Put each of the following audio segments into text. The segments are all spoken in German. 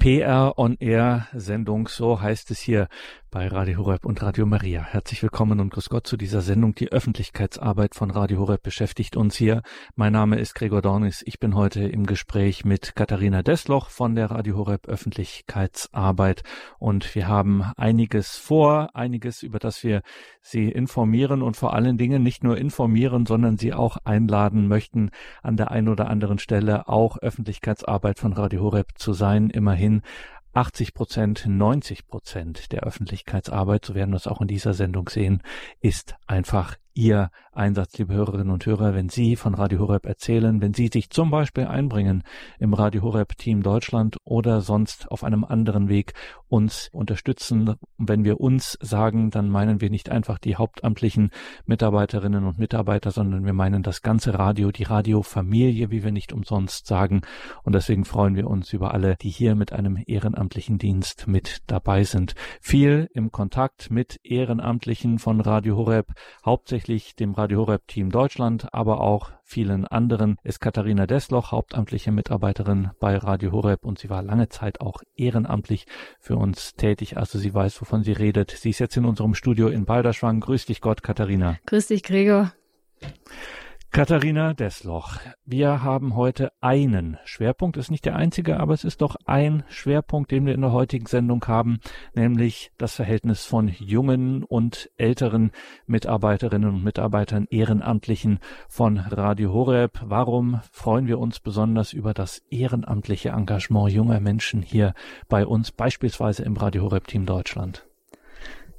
PR on Air Sendung, so heißt es hier bei Radio Horeb und Radio Maria. Herzlich willkommen und grüß Gott zu dieser Sendung. Die Öffentlichkeitsarbeit von Radio Horeb beschäftigt uns hier. Mein Name ist Gregor Dornis. Ich bin heute im Gespräch mit Katharina Desloch von der Radio Horeb Öffentlichkeitsarbeit und wir haben einiges vor, einiges, über das wir Sie informieren und vor allen Dingen nicht nur informieren, sondern Sie auch einladen möchten, an der einen oder anderen Stelle auch Öffentlichkeitsarbeit von Radio Horeb zu sein. Immerhin 80 Prozent, 90 Prozent der Öffentlichkeitsarbeit, so werden wir es auch in dieser Sendung sehen, ist einfach Ihr Einsatz, liebe Hörerinnen und Hörer, wenn Sie von Radio Horeb erzählen, wenn Sie sich zum Beispiel einbringen im Radio Horeb Team Deutschland oder sonst auf einem anderen Weg uns unterstützen. Wenn wir uns sagen, dann meinen wir nicht einfach die hauptamtlichen Mitarbeiterinnen und Mitarbeiter, sondern wir meinen das ganze Radio, die Radiofamilie, wie wir nicht umsonst sagen. Und deswegen freuen wir uns über alle, die hier mit einem ehrenamtlichen Dienst mit dabei sind. Viel im Kontakt mit Ehrenamtlichen von Radio Horeb, hauptsächlich hauptsächlich dem Radio Horeb Team Deutschland, aber auch vielen anderen ist Katharina Desloch, hauptamtliche Mitarbeiterin bei Radio Horeb und sie war lange Zeit auch ehrenamtlich für uns tätig. Also sie weiß, wovon sie redet. Sie ist jetzt in unserem Studio in Balderschwang. Grüß dich Gott, Katharina. Grüß dich, Gregor. Katharina Desloch, wir haben heute einen Schwerpunkt, ist nicht der einzige, aber es ist doch ein Schwerpunkt, den wir in der heutigen Sendung haben, nämlich das Verhältnis von jungen und älteren Mitarbeiterinnen und Mitarbeitern, Ehrenamtlichen von Radio Horeb. Warum freuen wir uns besonders über das ehrenamtliche Engagement junger Menschen hier bei uns, beispielsweise im Radio Horeb Team Deutschland?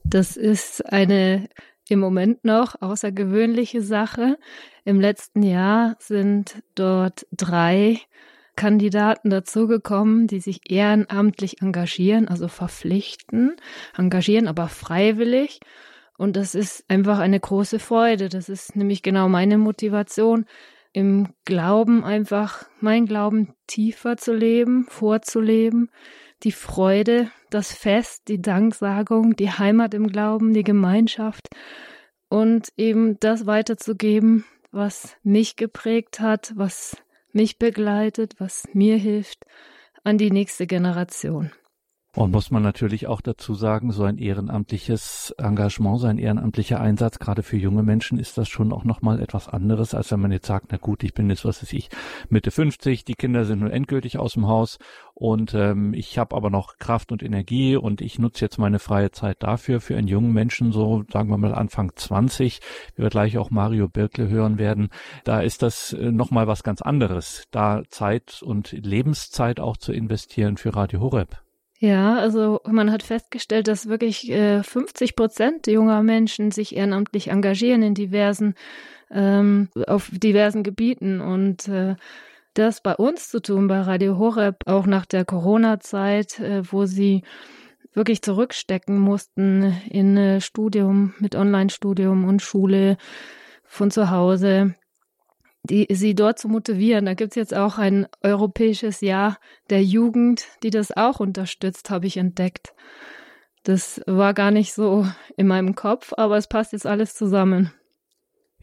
Das ist eine im Moment noch außergewöhnliche Sache. Im letzten Jahr sind dort drei Kandidaten dazugekommen, die sich ehrenamtlich engagieren, also verpflichten, engagieren, aber freiwillig. Und das ist einfach eine große Freude. Das ist nämlich genau meine Motivation, im Glauben einfach mein Glauben tiefer zu leben, vorzuleben, die Freude, das Fest, die Danksagung, die Heimat im Glauben, die Gemeinschaft und eben das weiterzugeben, was mich geprägt hat, was mich begleitet, was mir hilft, an die nächste Generation. Und muss man natürlich auch dazu sagen, so ein ehrenamtliches Engagement, so ein ehrenamtlicher Einsatz, gerade für junge Menschen, ist das schon auch nochmal etwas anderes, als wenn man jetzt sagt, na gut, ich bin jetzt, was weiß ich, Mitte 50, die Kinder sind nun endgültig aus dem Haus und ähm, ich habe aber noch Kraft und Energie und ich nutze jetzt meine freie Zeit dafür. Für einen jungen Menschen, so sagen wir mal Anfang 20, wie wir gleich auch Mario Birkle hören werden, da ist das äh, nochmal was ganz anderes, da Zeit und Lebenszeit auch zu investieren für Radio Horeb. Ja, also man hat festgestellt, dass wirklich äh, 50 Prozent junger Menschen sich ehrenamtlich engagieren in diversen, ähm, auf diversen Gebieten. Und äh, das bei uns zu tun, bei Radio Horeb, auch nach der Corona-Zeit, äh, wo sie wirklich zurückstecken mussten in äh, Studium mit Online-Studium und Schule von zu Hause die, sie dort zu motivieren. Da gibt's jetzt auch ein europäisches Jahr der Jugend, die das auch unterstützt, habe ich entdeckt. Das war gar nicht so in meinem Kopf, aber es passt jetzt alles zusammen.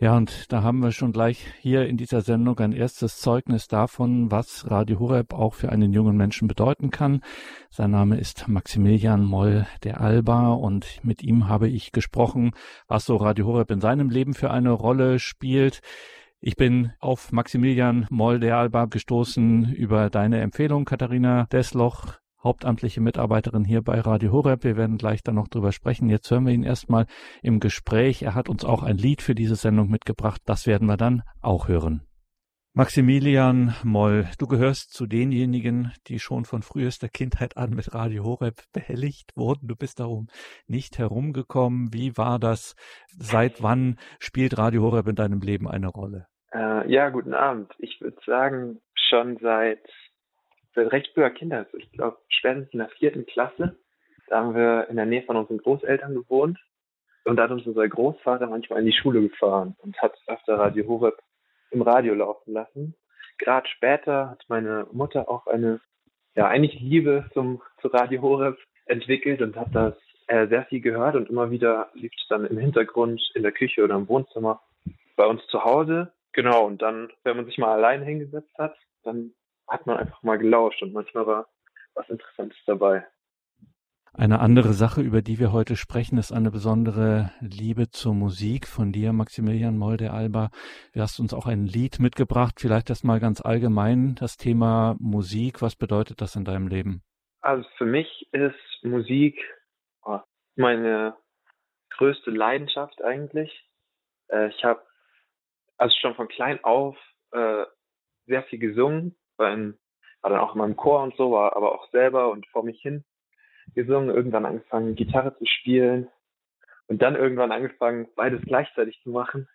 Ja, und da haben wir schon gleich hier in dieser Sendung ein erstes Zeugnis davon, was Radio Horeb auch für einen jungen Menschen bedeuten kann. Sein Name ist Maximilian Moll der Alba und mit ihm habe ich gesprochen, was so Radio Horeb in seinem Leben für eine Rolle spielt. Ich bin auf Maximilian Moll der Alba gestoßen über deine Empfehlung, Katharina Desloch, hauptamtliche Mitarbeiterin hier bei Radio Horeb. Wir werden gleich dann noch drüber sprechen. Jetzt hören wir ihn erstmal im Gespräch. Er hat uns auch ein Lied für diese Sendung mitgebracht. Das werden wir dann auch hören. Maximilian Moll, du gehörst zu denjenigen, die schon von frühester Kindheit an mit Radio Horeb behelligt wurden. Du bist darum nicht herumgekommen. Wie war das? Seit wann spielt Radio Horeb in deinem Leben eine Rolle? Äh, ja, guten Abend. Ich würde sagen, schon seit, seit recht früher Kindheit. Ich glaube, spätestens in der vierten Klasse. Da haben wir in der Nähe von unseren Großeltern gewohnt. Und da hat uns unser Großvater manchmal in die Schule gefahren und hat öfter Radio Horeb im Radio laufen lassen. Gerade später hat meine Mutter auch eine, ja, eigentlich Liebe zum, zu Radio Horeb entwickelt und hat das äh, sehr viel gehört und immer wieder lief es dann im Hintergrund in der Küche oder im Wohnzimmer bei uns zu Hause. Genau, und dann, wenn man sich mal allein hingesetzt hat, dann hat man einfach mal gelauscht und manchmal war, was Interessantes dabei. Eine andere Sache, über die wir heute sprechen, ist eine besondere Liebe zur Musik von dir, Maximilian Molde-Alba. Du hast uns auch ein Lied mitgebracht. Vielleicht erst mal ganz allgemein das Thema Musik. Was bedeutet das in deinem Leben? Also für mich ist Musik oh, meine größte Leidenschaft eigentlich. Äh, ich habe also schon von klein auf äh, sehr viel gesungen, beim, war dann auch in meinem Chor und so, war aber auch selber und vor mich hin gesungen, irgendwann angefangen, Gitarre zu spielen und dann irgendwann angefangen, beides gleichzeitig zu machen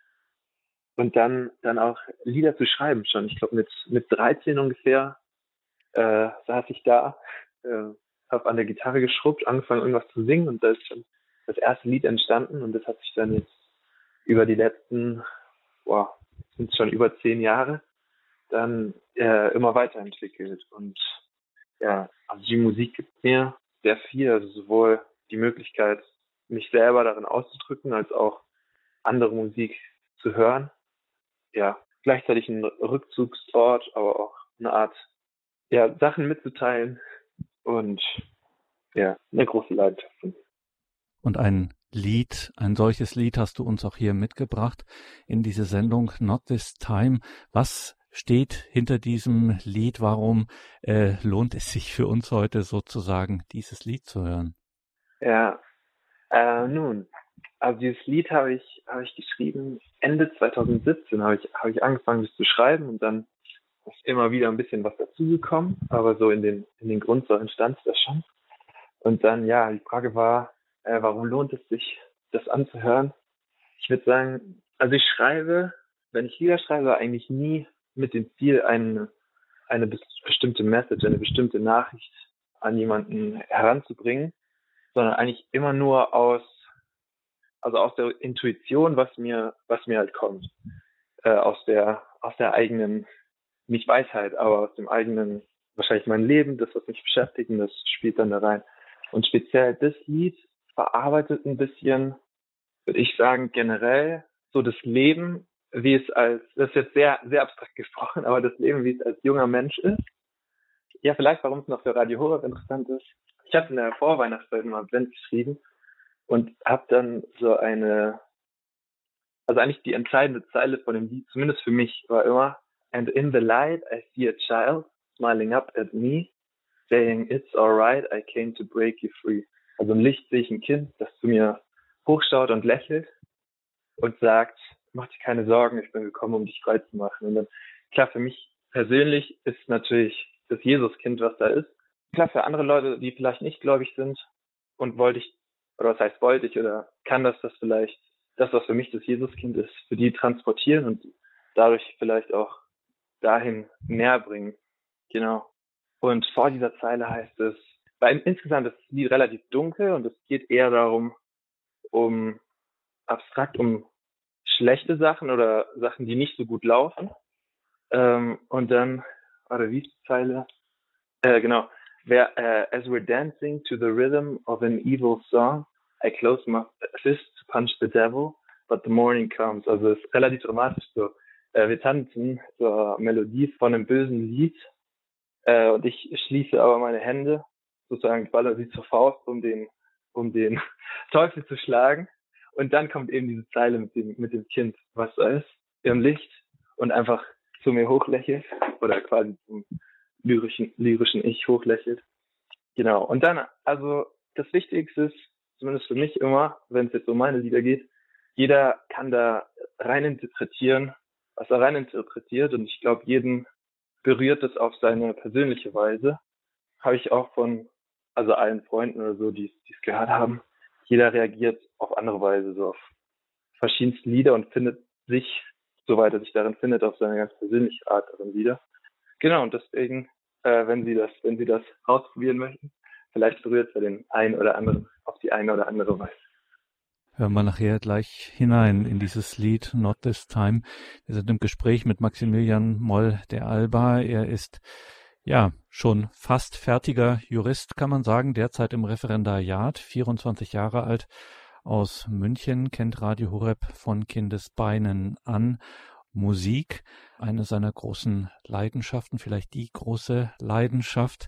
und dann dann auch Lieder zu schreiben schon. Ich glaube mit mit 13 ungefähr äh, saß ich da, äh, habe an der Gitarre geschrubbt, angefangen irgendwas zu singen und da ist schon das erste Lied entstanden und das hat sich dann jetzt über die letzten, boah, sind schon über zehn Jahre, dann äh, immer weiterentwickelt und ja, also die Musik gibt mir sehr viel, also sowohl die Möglichkeit, mich selber darin auszudrücken, als auch andere Musik zu hören. Ja, gleichzeitig ein Rückzugsort, aber auch eine Art, ja, Sachen mitzuteilen und ja, eine große Leidenschaft. Und ein Lied, ein solches Lied hast du uns auch hier mitgebracht in diese Sendung Not This Time. Was steht hinter diesem Lied? Warum äh, lohnt es sich für uns heute sozusagen, dieses Lied zu hören? Ja, äh, nun, also dieses Lied habe ich, habe ich geschrieben Ende 2017 habe ich, habe ich angefangen, das zu schreiben und dann ist immer wieder ein bisschen was dazugekommen, aber so in den, in den Grundsäulen stand das schon. Und dann, ja, die Frage war, äh, warum lohnt es sich, das anzuhören? Ich würde sagen, also ich schreibe, wenn ich Lieder schreibe, eigentlich nie mit dem Ziel, eine, eine bestimmte Message, eine bestimmte Nachricht an jemanden heranzubringen, sondern eigentlich immer nur aus, also aus der Intuition, was mir, was mir halt kommt, äh, aus der, aus der eigenen, nicht Weisheit, aber aus dem eigenen, wahrscheinlich mein Leben, das, was mich beschäftigt, und das spielt dann da rein. Und speziell das Lied verarbeitet ein bisschen, würde ich sagen, generell so das Leben wie es als, das ist jetzt sehr, sehr abstrakt gesprochen, aber das Leben, wie es als junger Mensch ist. Ja, vielleicht, warum es noch für Radio Horeb interessant ist. Ich habe in der Vorweihnachtszeit mal Advent geschrieben und habe dann so eine, also eigentlich die entscheidende Zeile von dem Lied, zumindest für mich, war immer, and in the light I see a child smiling up at me, saying, it's alright, I came to break you free. Also im Licht sehe ich ein Kind, das zu mir hochschaut und lächelt und sagt, mach dir keine Sorgen, ich bin gekommen, um dich frei zu machen. Und dann, klar, für mich persönlich ist natürlich das Jesuskind, was da ist. Klar, für andere Leute, die vielleicht nicht gläubig sind und wollte ich, oder was heißt wollte ich, oder kann das das vielleicht, das, was für mich das Jesuskind ist, für die transportieren und dadurch vielleicht auch dahin näher bringen. Genau. Und vor dieser Zeile heißt es, weil insgesamt ist das Lied relativ dunkel und es geht eher darum, um abstrakt um schlechte Sachen oder Sachen, die nicht so gut laufen. Ähm, und dann, warte, wie ist die Zeile? Äh, genau. Where, uh, as we're dancing to the rhythm of an evil song, I close my fist to punch the devil, but the morning comes. Also es ist relativ dramatisch so. Äh, wir tanzen zur Melodie von einem bösen Lied äh, und ich schließe aber meine Hände, sozusagen baller sie zur Faust, um den, um den Teufel zu schlagen. Und dann kommt eben diese Zeile mit dem, mit dem Kind, was da ist, im Licht und einfach zu mir hochlächelt oder quasi zum lyrischen, lyrischen Ich hochlächelt. Genau. Und dann, also das Wichtigste ist, zumindest für mich immer, wenn es jetzt um meine Lieder geht, jeder kann da rein interpretieren, was er rein interpretiert. Und ich glaube, jeden berührt es auf seine persönliche Weise. Habe ich auch von, also allen Freunden oder so, die es gehört haben, jeder reagiert auf andere Weise, so auf verschiedenste Lieder und findet sich, soweit er sich darin findet, auf seine ganz persönliche Art darin wieder. Genau, und deswegen, äh, wenn Sie das, wenn Sie das ausprobieren möchten, vielleicht berührt es ja den einen oder anderen auf die eine oder andere Weise. Hören wir nachher gleich hinein in dieses Lied Not This Time. Wir sind im Gespräch mit Maximilian Moll der Alba. Er ist ja, schon fast fertiger Jurist, kann man sagen, derzeit im Referendariat, 24 Jahre alt, aus München, kennt Radio Horeb von Kindesbeinen an. Musik, eine seiner großen Leidenschaften, vielleicht die große Leidenschaft.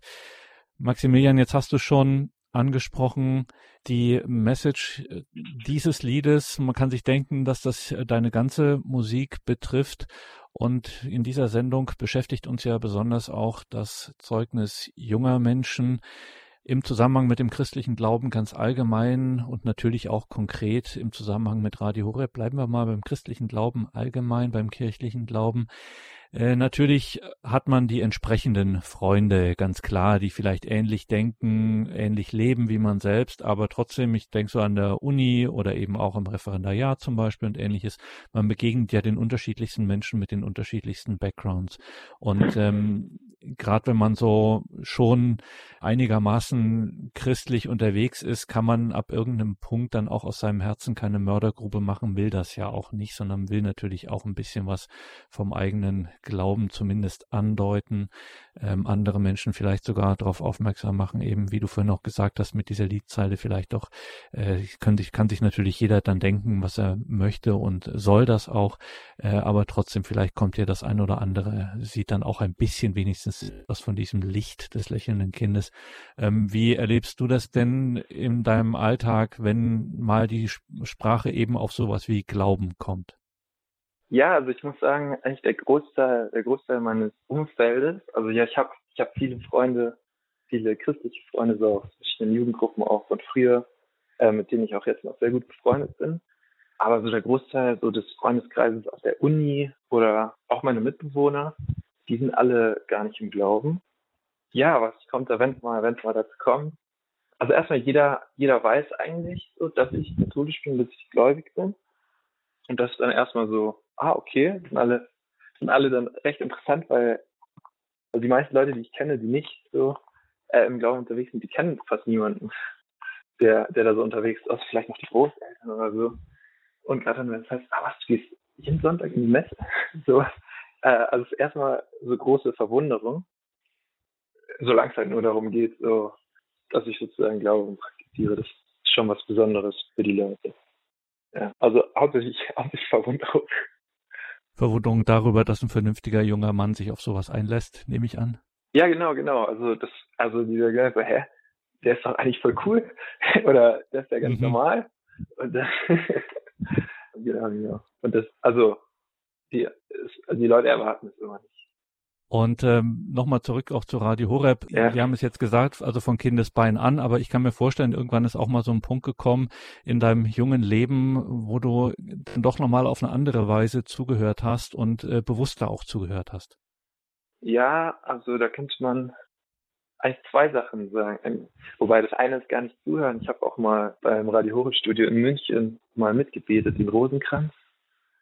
Maximilian, jetzt hast du schon angesprochen, die Message äh, dieses Liedes. Man kann sich denken, dass das deine ganze Musik betrifft. Und in dieser Sendung beschäftigt uns ja besonders auch das Zeugnis junger Menschen im Zusammenhang mit dem christlichen Glauben ganz allgemein und natürlich auch konkret im Zusammenhang mit Radio Horeb. Bleiben wir mal beim christlichen Glauben allgemein, beim kirchlichen Glauben. Äh, natürlich hat man die entsprechenden Freunde, ganz klar, die vielleicht ähnlich denken, ähnlich leben wie man selbst, aber trotzdem, ich denke so an der Uni oder eben auch im Referendariat zum Beispiel und ähnliches, man begegnet ja den unterschiedlichsten Menschen mit den unterschiedlichsten Backgrounds. Und ähm, gerade wenn man so schon einigermaßen christlich unterwegs ist, kann man ab irgendeinem Punkt dann auch aus seinem Herzen keine Mördergrube machen, will das ja auch nicht, sondern will natürlich auch ein bisschen was vom eigenen Glauben zumindest andeuten, ähm, andere Menschen vielleicht sogar darauf aufmerksam machen, eben wie du vorhin auch gesagt hast, mit dieser Liedzeile vielleicht doch, äh, kann, sich, kann sich natürlich jeder dann denken, was er möchte und soll das auch, äh, aber trotzdem vielleicht kommt ja das ein oder andere, sieht dann auch ein bisschen wenigstens was von diesem Licht des lächelnden Kindes. Ähm, wie erlebst du das denn in deinem Alltag, wenn mal die Sprache eben auf sowas wie Glauben kommt? Ja, also ich muss sagen, eigentlich der Großteil, der Großteil meines Umfeldes, also ja, ich habe ich hab viele Freunde, viele christliche Freunde, so aus verschiedenen Jugendgruppen auch von früher, äh, mit denen ich auch jetzt noch sehr gut befreundet bin. Aber so der Großteil so des Freundeskreises aus der Uni oder auch meine Mitbewohner, die sind alle gar nicht im Glauben. Ja, was kommt da, wenn mal, wenn mal dazu kommt? Also erstmal jeder, jeder weiß eigentlich so, dass ich katholisch bin, dass ich gläubig bin. Und das ist dann erstmal so, ah, okay, sind alle, sind alle dann recht interessant, weil also die meisten Leute, die ich kenne, die nicht so äh, im Glauben unterwegs sind, die kennen fast niemanden, der, der da so unterwegs ist, außer vielleicht noch die Großeltern oder so. Und gerade dann, wenn es heißt, ah, was, du gehst jeden Sonntag in die Messe? so, äh, also erstmal so große Verwunderung, solange es halt nur darum geht, so, dass ich sozusagen Glauben praktiziere. Das ist schon was Besonderes für die Leute. Ja, also hauptsächlich, hauptsächlich Verwunderung. Verwunderung darüber, dass ein vernünftiger junger Mann sich auf sowas einlässt, nehme ich an. Ja, genau, genau. Also das, also dieser Gedanke, hä, der ist doch eigentlich voll cool. Oder der ist ja ganz mhm. normal. Und dann, genau, genau. Und das, also die, also die Leute erwarten es immer nicht. Und ähm, nochmal zurück auch zu Radio Horeb. Ja. Wir haben es jetzt gesagt, also von Kindesbein an, aber ich kann mir vorstellen, irgendwann ist auch mal so ein Punkt gekommen in deinem jungen Leben, wo du dann doch nochmal auf eine andere Weise zugehört hast und äh, bewusster auch zugehört hast. Ja, also da könnte man eigentlich zwei Sachen sagen. Wobei das eine ist gar nicht zuhören. Ich habe auch mal beim Radio Horeb Studio in München mal mitgebetet, den Rosenkranz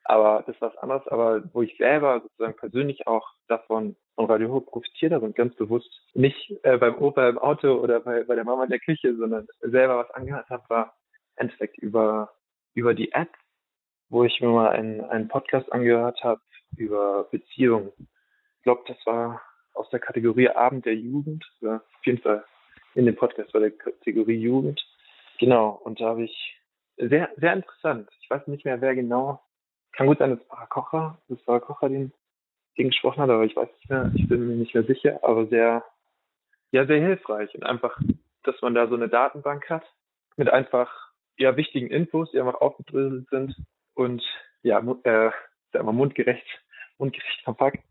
aber das ist was anderes, aber wo ich selber sozusagen persönlich auch davon von Radio Hoch profitiert habe und ganz bewusst nicht äh, beim Opa im Auto oder bei, bei der Mama in der Küche, sondern selber was angehört habe, war im Endeffekt über, über die App, wo ich mir mal einen, einen Podcast angehört habe über Beziehungen. Ich glaube, das war aus der Kategorie Abend der Jugend, ja, auf jeden Fall in dem Podcast war der Kategorie Jugend. Genau, und da habe ich sehr, sehr interessant. Ich weiß nicht mehr, wer genau kann gut sein, dass Pfarrer Kocher, das Pfarrer Kocher den, den gesprochen hat, aber ich weiß nicht mehr, ich bin mir nicht mehr sicher, aber sehr, ja, sehr hilfreich und einfach, dass man da so eine Datenbank hat mit einfach, ja, wichtigen Infos, die einfach aufgedröselt sind und, ja, äh, sagen wir mundgerecht, mundgerecht verpackt,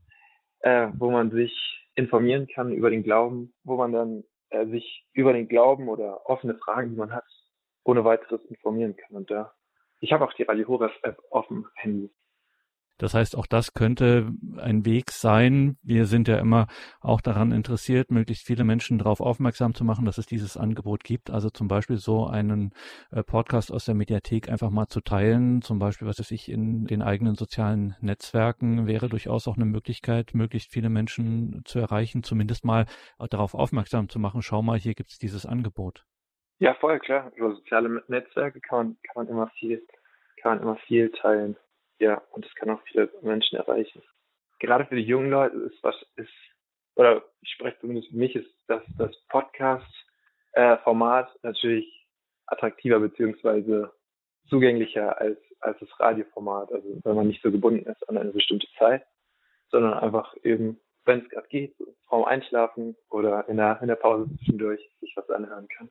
äh, wo man sich informieren kann über den Glauben, wo man dann äh, sich über den Glauben oder offene Fragen, die man hat, ohne weiteres informieren kann. Und da ich habe auch die Radio Horeb App auf dem Handy. Das heißt, auch das könnte ein Weg sein. Wir sind ja immer auch daran interessiert, möglichst viele Menschen darauf aufmerksam zu machen, dass es dieses Angebot gibt. Also zum Beispiel so einen äh, Podcast aus der Mediathek einfach mal zu teilen. Zum Beispiel, was weiß ich, in den eigenen sozialen Netzwerken wäre durchaus auch eine Möglichkeit, möglichst viele Menschen zu erreichen, zumindest mal darauf aufmerksam zu machen. Schau mal, hier gibt es dieses Angebot. Ja, voll klar. Über soziale Netzwerke kann man, kann man immer viel, kann man immer viel teilen. Ja, und das kann auch viele Menschen erreichen. Gerade für die jungen Leute ist was ist, oder ich spreche zumindest für mich, ist dass das Podcast-Format äh, natürlich attraktiver beziehungsweise zugänglicher als, als das Radioformat. Also wenn man nicht so gebunden ist an eine bestimmte Zeit, sondern einfach eben wenn es gerade geht, vorm Einschlafen oder in der, in der Pause zwischendurch sich was anhören kann.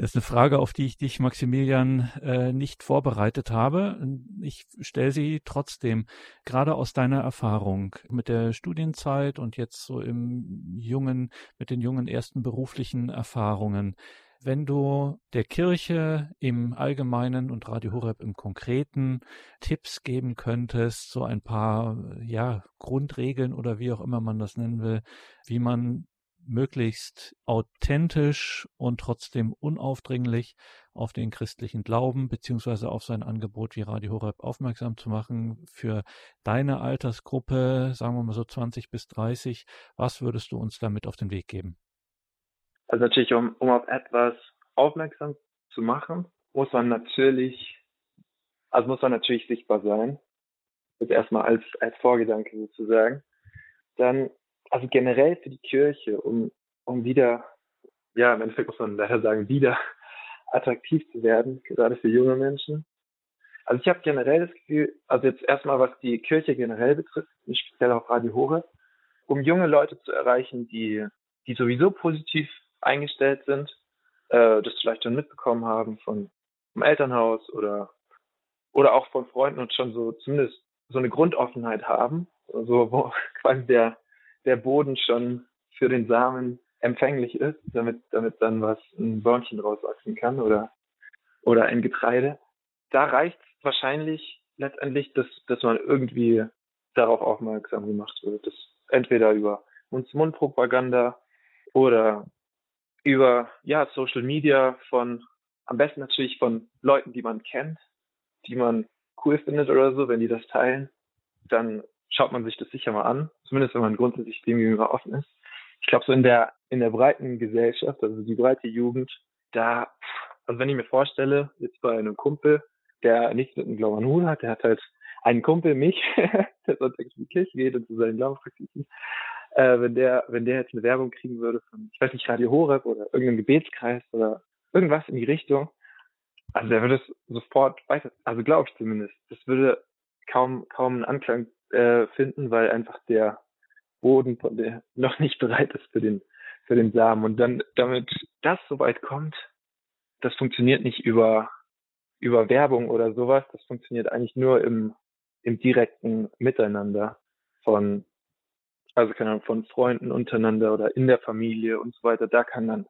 Das ist eine Frage, auf die ich dich, Maximilian, äh, nicht vorbereitet habe. Ich stelle sie trotzdem, gerade aus deiner Erfahrung mit der Studienzeit und jetzt so im jungen, mit den jungen ersten beruflichen Erfahrungen. Wenn du der Kirche im Allgemeinen und Radio Horeb im Konkreten Tipps geben könntest, so ein paar, ja, Grundregeln oder wie auch immer man das nennen will, wie man möglichst authentisch und trotzdem unaufdringlich auf den christlichen Glauben beziehungsweise auf sein Angebot wie Radio Horeb aufmerksam zu machen für deine Altersgruppe, sagen wir mal so 20 bis 30. Was würdest du uns damit auf den Weg geben? Also natürlich, um, um auf etwas aufmerksam zu machen, muss man natürlich, also muss man natürlich sichtbar sein. Jetzt erstmal als, als Vorgedanke sozusagen. Dann, also generell für die Kirche, um, um wieder, ja, im Endeffekt muss man leider sagen, wieder attraktiv zu werden, gerade für junge Menschen. Also ich habe generell das Gefühl, also jetzt erstmal was die Kirche generell betrifft, nicht speziell auf Radio Hore, um junge Leute zu erreichen, die, die sowieso positiv eingestellt sind, äh, das vielleicht schon mitbekommen haben von vom Elternhaus oder oder auch von Freunden und schon so zumindest so eine Grundoffenheit haben, so wo quasi der der Boden schon für den Samen empfänglich ist, damit damit dann was ein Bäumchen rauswachsen kann oder oder ein Getreide. Da reicht wahrscheinlich letztendlich, dass dass man irgendwie darauf aufmerksam gemacht wird, dass entweder über Mund-zu-Mund-Propaganda oder über ja Social Media von am besten natürlich von Leuten, die man kennt, die man cool findet oder so, wenn die das teilen, dann schaut man sich das sicher mal an, zumindest wenn man grundsätzlich dem gegenüber offen ist. Ich glaube so in der in der breiten Gesellschaft, also die breite Jugend, da also wenn ich mir vorstelle, jetzt bei einem Kumpel, der nichts mit dem Glauben Hut hat, der hat halt einen Kumpel, mich, der sonntags in die Kirche geht und zu seinen Glaubenspraktiken äh, wenn der, wenn der jetzt eine Werbung kriegen würde von, ich weiß nicht, Radio Horeb oder irgendeinem Gebetskreis oder irgendwas in die Richtung, also der würde es sofort weiter, also glaube ich zumindest, das würde kaum, kaum einen Anklang äh, finden, weil einfach der Boden der noch nicht bereit ist für den, für den Samen. Und dann, damit das so weit kommt, das funktioniert nicht über, über Werbung oder sowas, das funktioniert eigentlich nur im, im direkten Miteinander von also keine Ahnung, von Freunden untereinander oder in der Familie und so weiter, da kann dann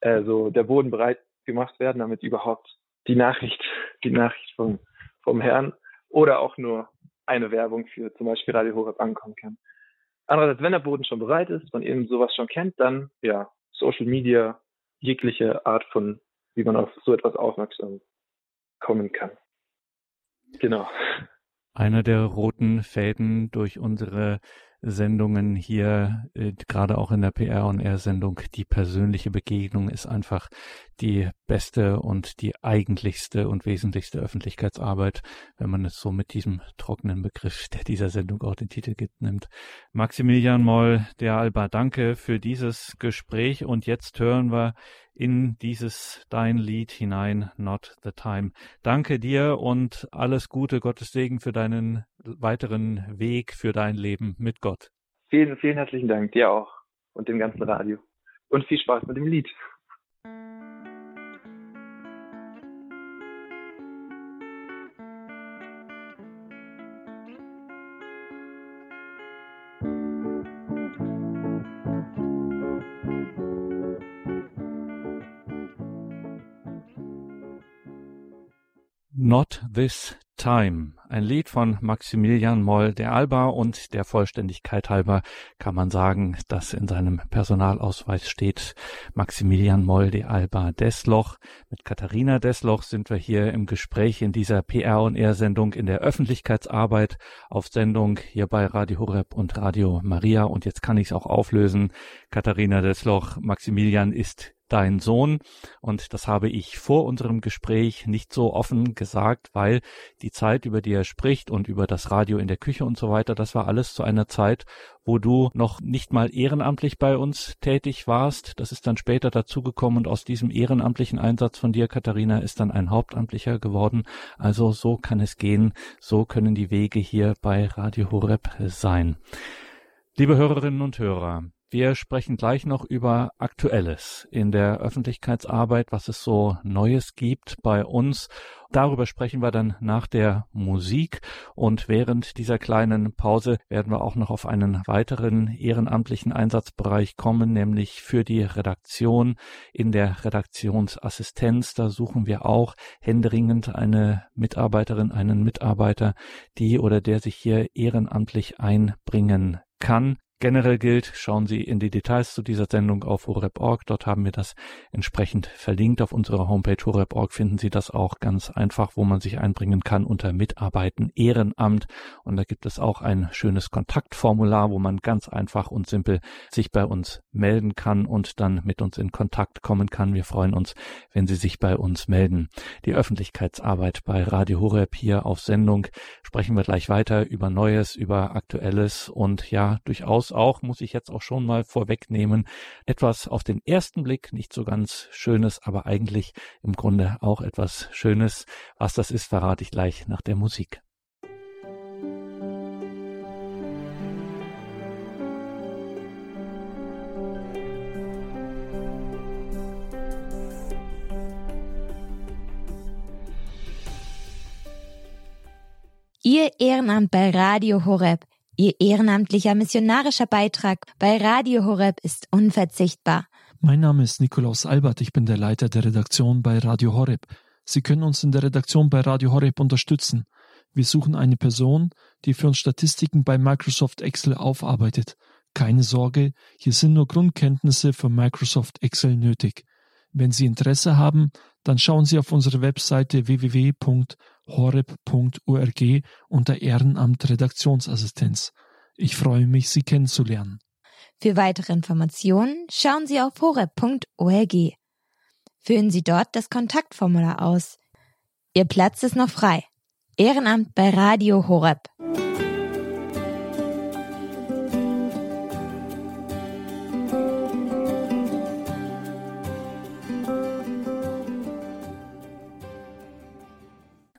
äh, so der Boden bereit gemacht werden, damit überhaupt die Nachricht, die Nachricht vom, vom Herrn oder auch nur eine Werbung für zum Beispiel Radio Horeb ankommen kann. Andererseits, wenn der Boden schon bereit ist, man eben sowas schon kennt, dann ja, Social Media, jegliche Art von, wie man auf so etwas aufmerksam kommen kann. Genau. Einer der roten Fäden durch unsere Sendungen hier, äh, gerade auch in der PR und R-Sendung, die persönliche Begegnung ist einfach die beste und die eigentlichste und wesentlichste Öffentlichkeitsarbeit, wenn man es so mit diesem trockenen Begriff, der dieser Sendung auch den Titel gibt, nimmt. Maximilian Moll, der Alba, danke für dieses Gespräch und jetzt hören wir in dieses dein Lied hinein, Not the Time. Danke dir und alles Gute, Gottes Segen für deinen weiteren Weg, für dein Leben mit Gott. Vielen, vielen herzlichen Dank, dir auch und dem ganzen Radio. Und viel Spaß mit dem Lied. Not This Time, ein Lied von Maximilian Moll der Alba und der Vollständigkeit halber kann man sagen, dass in seinem Personalausweis steht Maximilian Moll der Alba Desloch. Mit Katharina Desloch sind wir hier im Gespräch in dieser PR und R Sendung in der Öffentlichkeitsarbeit auf Sendung hier bei Radio Horeb und Radio Maria und jetzt kann ich es auch auflösen. Katharina Desloch, Maximilian ist dein Sohn. Und das habe ich vor unserem Gespräch nicht so offen gesagt, weil die Zeit, über die er spricht und über das Radio in der Küche und so weiter, das war alles zu einer Zeit, wo du noch nicht mal ehrenamtlich bei uns tätig warst. Das ist dann später dazugekommen und aus diesem ehrenamtlichen Einsatz von dir, Katharina, ist dann ein Hauptamtlicher geworden. Also so kann es gehen. So können die Wege hier bei Radio Horeb sein. Liebe Hörerinnen und Hörer, wir sprechen gleich noch über Aktuelles in der Öffentlichkeitsarbeit, was es so Neues gibt bei uns. Darüber sprechen wir dann nach der Musik und während dieser kleinen Pause werden wir auch noch auf einen weiteren ehrenamtlichen Einsatzbereich kommen, nämlich für die Redaktion in der Redaktionsassistenz. Da suchen wir auch händeringend eine Mitarbeiterin, einen Mitarbeiter, die oder der sich hier ehrenamtlich einbringen kann. Generell gilt, schauen Sie in die Details zu dieser Sendung auf horep.org. Dort haben wir das entsprechend verlinkt. Auf unserer Homepage horep.org finden Sie das auch ganz einfach, wo man sich einbringen kann unter Mitarbeiten Ehrenamt. Und da gibt es auch ein schönes Kontaktformular, wo man ganz einfach und simpel sich bei uns melden kann und dann mit uns in Kontakt kommen kann. Wir freuen uns, wenn Sie sich bei uns melden. Die Öffentlichkeitsarbeit bei Radio Horeb hier auf Sendung sprechen wir gleich weiter über Neues, über Aktuelles und ja, durchaus durchaus auch, muss ich jetzt auch schon mal vorwegnehmen, etwas auf den ersten Blick nicht so ganz Schönes, aber eigentlich im Grunde auch etwas Schönes. Was das ist, verrate ich gleich nach der Musik. Ihr Ehrenamt bei Radio Horeb Ihr ehrenamtlicher missionarischer Beitrag bei Radio Horeb ist unverzichtbar. Mein Name ist Nikolaus Albert, ich bin der Leiter der Redaktion bei Radio Horeb. Sie können uns in der Redaktion bei Radio Horeb unterstützen. Wir suchen eine Person, die für uns Statistiken bei Microsoft Excel aufarbeitet. Keine Sorge, hier sind nur Grundkenntnisse für Microsoft Excel nötig. Wenn Sie Interesse haben, dann schauen Sie auf unsere Webseite www.horeb.org unter Ehrenamt Redaktionsassistenz. Ich freue mich, Sie kennenzulernen. Für weitere Informationen schauen Sie auf horeb.org. Füllen Sie dort das Kontaktformular aus. Ihr Platz ist noch frei. Ehrenamt bei Radio Horeb.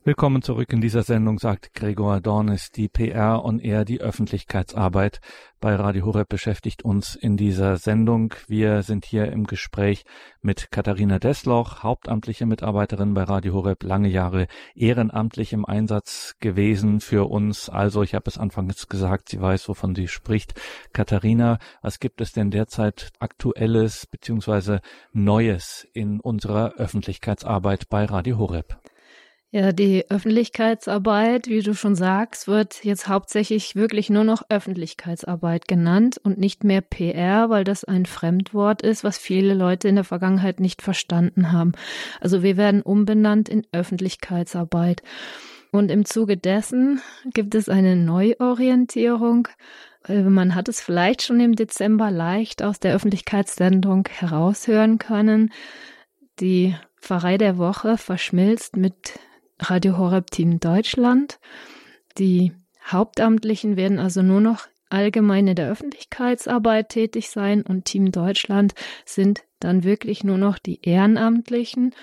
Willkommen zurück in dieser Sendung, sagt Gregor Dornis. Die PR und er, die Öffentlichkeitsarbeit bei Radio Horeb beschäftigt uns in dieser Sendung. Wir sind hier im Gespräch mit Katharina Desloch, hauptamtliche Mitarbeiterin bei Radio Horeb, lange Jahre ehrenamtlich im Einsatz gewesen für uns. Also, ich habe es anfangs gesagt, sie weiß, wovon sie spricht. Katharina, was gibt es denn derzeit Aktuelles beziehungsweise Neues in unserer Öffentlichkeitsarbeit bei Radio Horeb? Ja, die Öffentlichkeitsarbeit, wie du schon sagst, wird jetzt hauptsächlich wirklich nur noch Öffentlichkeitsarbeit genannt und nicht mehr PR, weil das ein Fremdwort ist, was viele Leute in der Vergangenheit nicht verstanden haben. Also wir werden umbenannt in Öffentlichkeitsarbeit. Und im Zuge dessen gibt es eine Neuorientierung. Äh, man hat es vielleicht schon im Dezember leicht aus der Öffentlichkeitssendung heraushören können. Die Pfarrei der Woche verschmilzt mit Radio Horeb Team Deutschland. Die Hauptamtlichen werden also nur noch allgemein in der Öffentlichkeitsarbeit tätig sein und Team Deutschland sind dann wirklich nur noch die Ehrenamtlichen,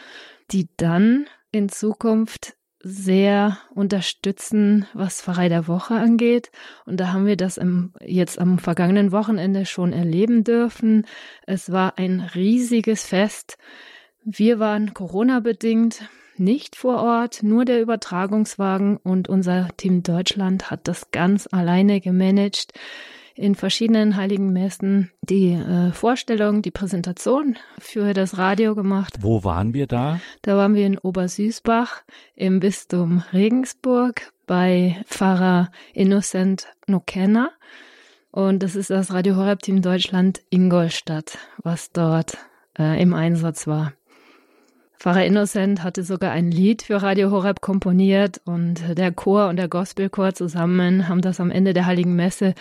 die dann in Zukunft sehr unterstützen, was Pfarrei der Woche angeht. Und da haben wir das im, jetzt am vergangenen Wochenende schon erleben dürfen. Es war ein riesiges Fest. Wir waren Corona-bedingt nicht vor Ort, nur der Übertragungswagen und unser Team Deutschland hat das ganz alleine gemanagt in verschiedenen heiligen Messen die äh, Vorstellung, die Präsentation für das Radio gemacht. Wo waren wir da? Da waren wir in Obersüßbach im Bistum Regensburg bei Pfarrer Innocent Nokenna. Und das ist das Radio Horeb Team Deutschland Ingolstadt, was dort äh, im Einsatz war. Pfarrer Innocent hatte sogar ein Lied für Radio Horeb komponiert und der Chor und der Gospelchor zusammen haben das am Ende der Heiligen Messe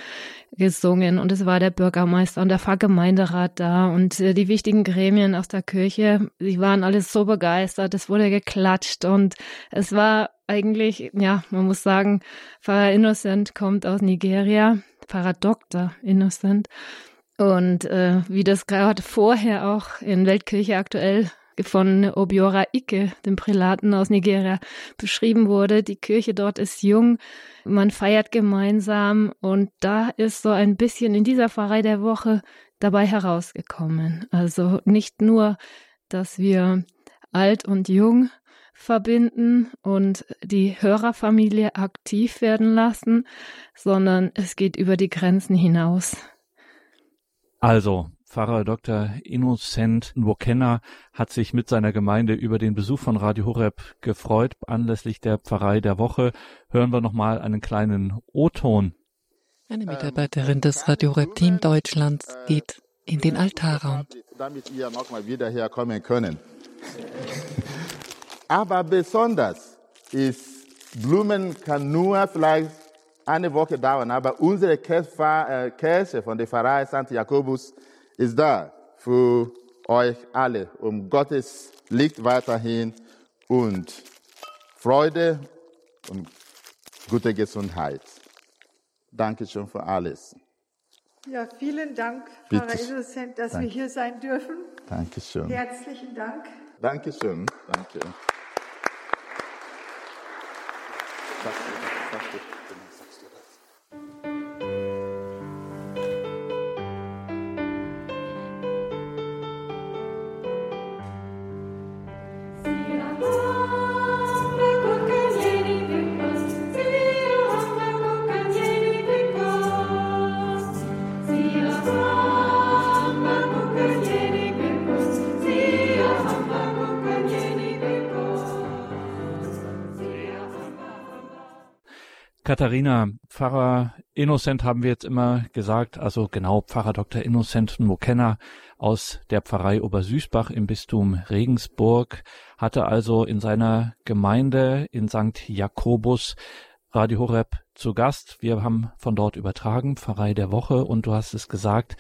gesungen und es war der Bürgermeister und der Pfarrgemeinderat da und äh, die wichtigen Gremien aus der Kirche, die waren alles so begeistert, es wurde geklatscht und es war eigentlich, ja, man muss sagen, Pfarrer Innocent kommt aus Nigeria, Pfarrer Dr. Innocent und äh, wie das gerade vorher auch in Weltkirche aktuell von Obiora Ike, dem Prälaten aus Nigeria, beschrieben wurde. Die Kirche dort ist jung, man feiert gemeinsam und da ist so ein bisschen in dieser Pfarrei der Woche dabei herausgekommen. Also nicht nur, dass wir alt und jung verbinden und die Hörerfamilie aktiv werden lassen, sondern es geht über die Grenzen hinaus. Also, Pfarrer Dr. Innocent Nwokena hat sich mit seiner Gemeinde über den Besuch von Radio Horeb gefreut. Anlässlich der Pfarrei der Woche hören wir nochmal einen kleinen O-Ton. Eine Mitarbeiterin des Radio Horeb Team Deutschlands geht in den Altarraum. Damit ihr nochmal wieder herkommen können. Aber besonders ist Blumen kann nur vielleicht eine Woche dauern, aber unsere äh, Kirche von der Pfarrei St. Jakobus ist da für euch alle, um Gottes Licht weiterhin und Freude und gute Gesundheit. Dankeschön für alles. Ja, vielen Dank, Pfarrer Bitte. Innocent, dass Danke. wir hier sein dürfen. Dankeschön. Herzlichen Dank. Dankeschön. Danke. Katharina, Pfarrer Innocent haben wir jetzt immer gesagt, also genau Pfarrer Dr. Innocent Mokenna aus der Pfarrei Obersüßbach im Bistum Regensburg hatte also in seiner Gemeinde in St. Jakobus Radio Horeb zu Gast. Wir haben von dort übertragen, Pfarrei der Woche, und du hast es gesagt,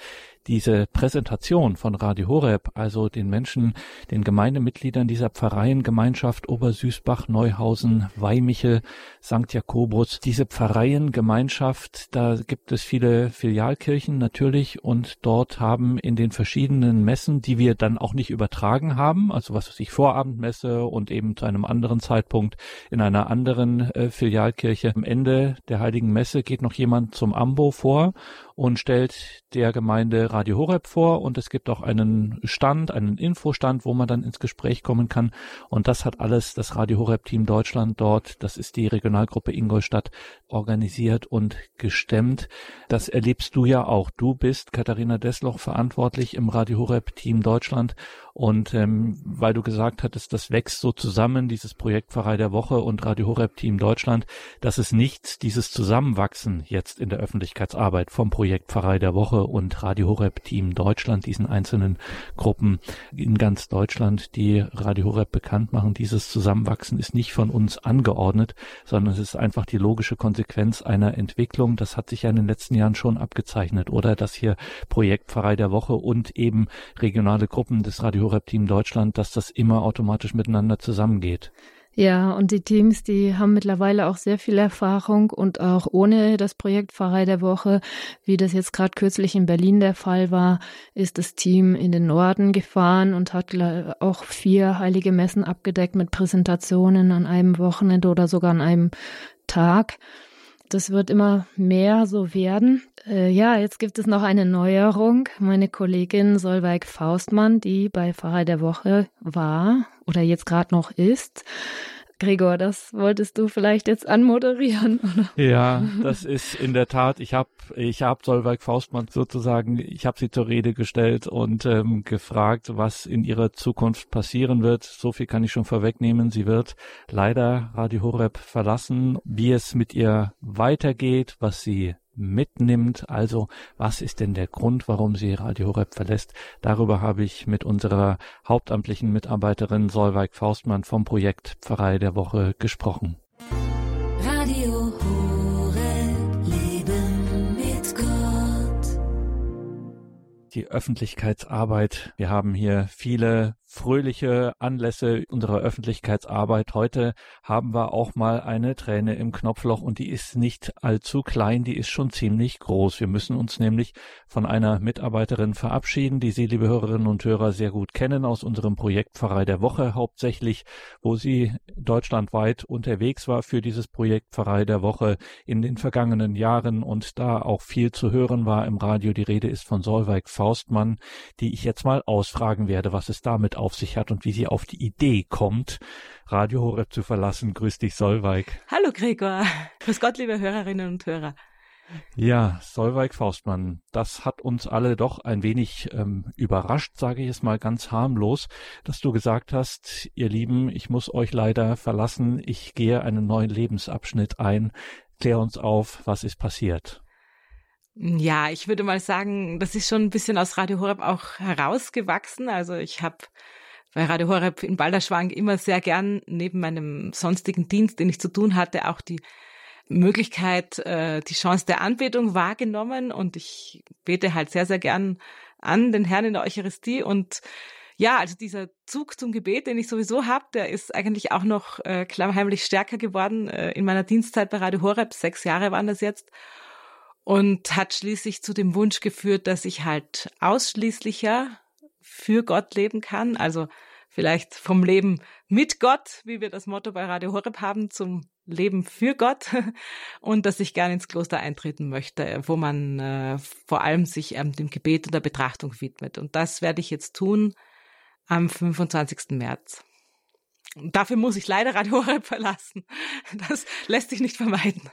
diese Präsentation von Radio Horeb, also den Menschen, den Gemeindemitgliedern dieser Pfarreiengemeinschaft Obersüßbach, Neuhausen, Weimichel, St. Jakobus, diese Pfarreiengemeinschaft, da gibt es viele Filialkirchen natürlich und dort haben in den verschiedenen Messen, die wir dann auch nicht übertragen haben, also was weiß ich, Vorabendmesse und eben zu einem anderen Zeitpunkt in einer anderen äh, Filialkirche, am Ende der Heiligen Messe geht noch jemand zum Ambo vor und stellt der Gemeinde Radio Horeb vor und es gibt auch einen Stand, einen Infostand, wo man dann ins Gespräch kommen kann und das hat alles das Radio Horeb Team Deutschland dort, das ist die Regionalgruppe Ingolstadt, organisiert und gestemmt. Das erlebst du ja auch. Du bist Katharina Desloch verantwortlich im Radio Horeb Team Deutschland und ähm, weil du gesagt hattest, das wächst so zusammen, dieses Projekt Pfarrei der Woche und Radio Horeb Team Deutschland, dass es nicht dieses Zusammenwachsen jetzt in der Öffentlichkeitsarbeit vom Projekt Pfarrei der Woche und Radio Horeb Team Deutschland, diesen einzelnen Gruppen in ganz Deutschland, die Radio Horeb bekannt machen, dieses Zusammenwachsen ist nicht von uns angeordnet, sondern es ist einfach die logische Konsequenz einer Entwicklung. Das hat sich ja in den letzten Jahren schon abgezeichnet, oder? Dass hier Projekt Pfarrei der Woche und eben regionale Gruppen des Radio Horeb Team Deutschland, dass das immer automatisch miteinander zusammengeht. Ja, und die Teams, die haben mittlerweile auch sehr viel Erfahrung und auch ohne das Projekt Pfarrei der Woche, wie das jetzt gerade kürzlich in Berlin der Fall war, ist das Team in den Norden gefahren und hat auch vier heilige Messen abgedeckt mit Präsentationen an einem Wochenende oder sogar an einem Tag. Das wird immer mehr so werden. Äh, ja, jetzt gibt es noch eine Neuerung. Meine Kollegin Solveig Faustmann, die bei Pfarrer der Woche war oder jetzt gerade noch ist, Gregor, das wolltest du vielleicht jetzt anmoderieren, oder? Ja, das ist in der Tat, ich habe ich hab Solveig Faustmann sozusagen, ich habe sie zur Rede gestellt und ähm, gefragt, was in ihrer Zukunft passieren wird. So viel kann ich schon vorwegnehmen. Sie wird leider Radio Horeb verlassen. Wie es mit ihr weitergeht, was sie mitnimmt. Also was ist denn der Grund, warum sie Radio Horeb verlässt? Darüber habe ich mit unserer hauptamtlichen Mitarbeiterin Solveig Faustmann vom Projekt Pfarrei der Woche gesprochen. Radio Horeb, Leben mit Gott. Die Öffentlichkeitsarbeit. Wir haben hier viele fröhliche Anlässe unserer Öffentlichkeitsarbeit. Heute haben wir auch mal eine Träne im Knopfloch und die ist nicht allzu klein, die ist schon ziemlich groß. Wir müssen uns nämlich von einer Mitarbeiterin verabschieden, die Sie, liebe Hörerinnen und Hörer, sehr gut kennen aus unserem Projekt Pfarrei der Woche hauptsächlich, wo sie deutschlandweit unterwegs war für dieses Projekt Pfarrei der Woche in den vergangenen Jahren und da auch viel zu hören war im Radio. Die Rede ist von Solveig Faustmann, die ich jetzt mal ausfragen werde, was es damit auf sich hat und wie sie auf die Idee kommt, Radio Horeb zu verlassen. Grüß dich, Solveig. Hallo, Gregor. Grüß Gott, liebe Hörerinnen und Hörer. Ja, Solveig Faustmann, das hat uns alle doch ein wenig ähm, überrascht, sage ich es mal ganz harmlos, dass du gesagt hast, ihr Lieben, ich muss euch leider verlassen, ich gehe einen neuen Lebensabschnitt ein. Klär uns auf, was ist passiert. Ja, ich würde mal sagen, das ist schon ein bisschen aus Radio Horeb auch herausgewachsen. Also ich habe bei Radio Horeb in Balderschwang immer sehr gern neben meinem sonstigen Dienst, den ich zu tun hatte, auch die Möglichkeit, äh, die Chance der Anbetung wahrgenommen und ich bete halt sehr, sehr gern an den Herrn in der Eucharistie und ja, also dieser Zug zum Gebet, den ich sowieso habe, der ist eigentlich auch noch äh, klammheimlich stärker geworden äh, in meiner Dienstzeit bei Radio Horeb. Sechs Jahre waren das jetzt und hat schließlich zu dem Wunsch geführt, dass ich halt ausschließlicher für Gott leben kann, also vielleicht vom Leben mit Gott, wie wir das Motto bei Radio Horeb haben, zum Leben für Gott und dass ich gerne ins Kloster eintreten möchte, wo man äh, vor allem sich ähm, dem Gebet und der Betrachtung widmet. Und das werde ich jetzt tun am 25. März. Und dafür muss ich leider Radio Horeb verlassen. Das lässt sich nicht vermeiden.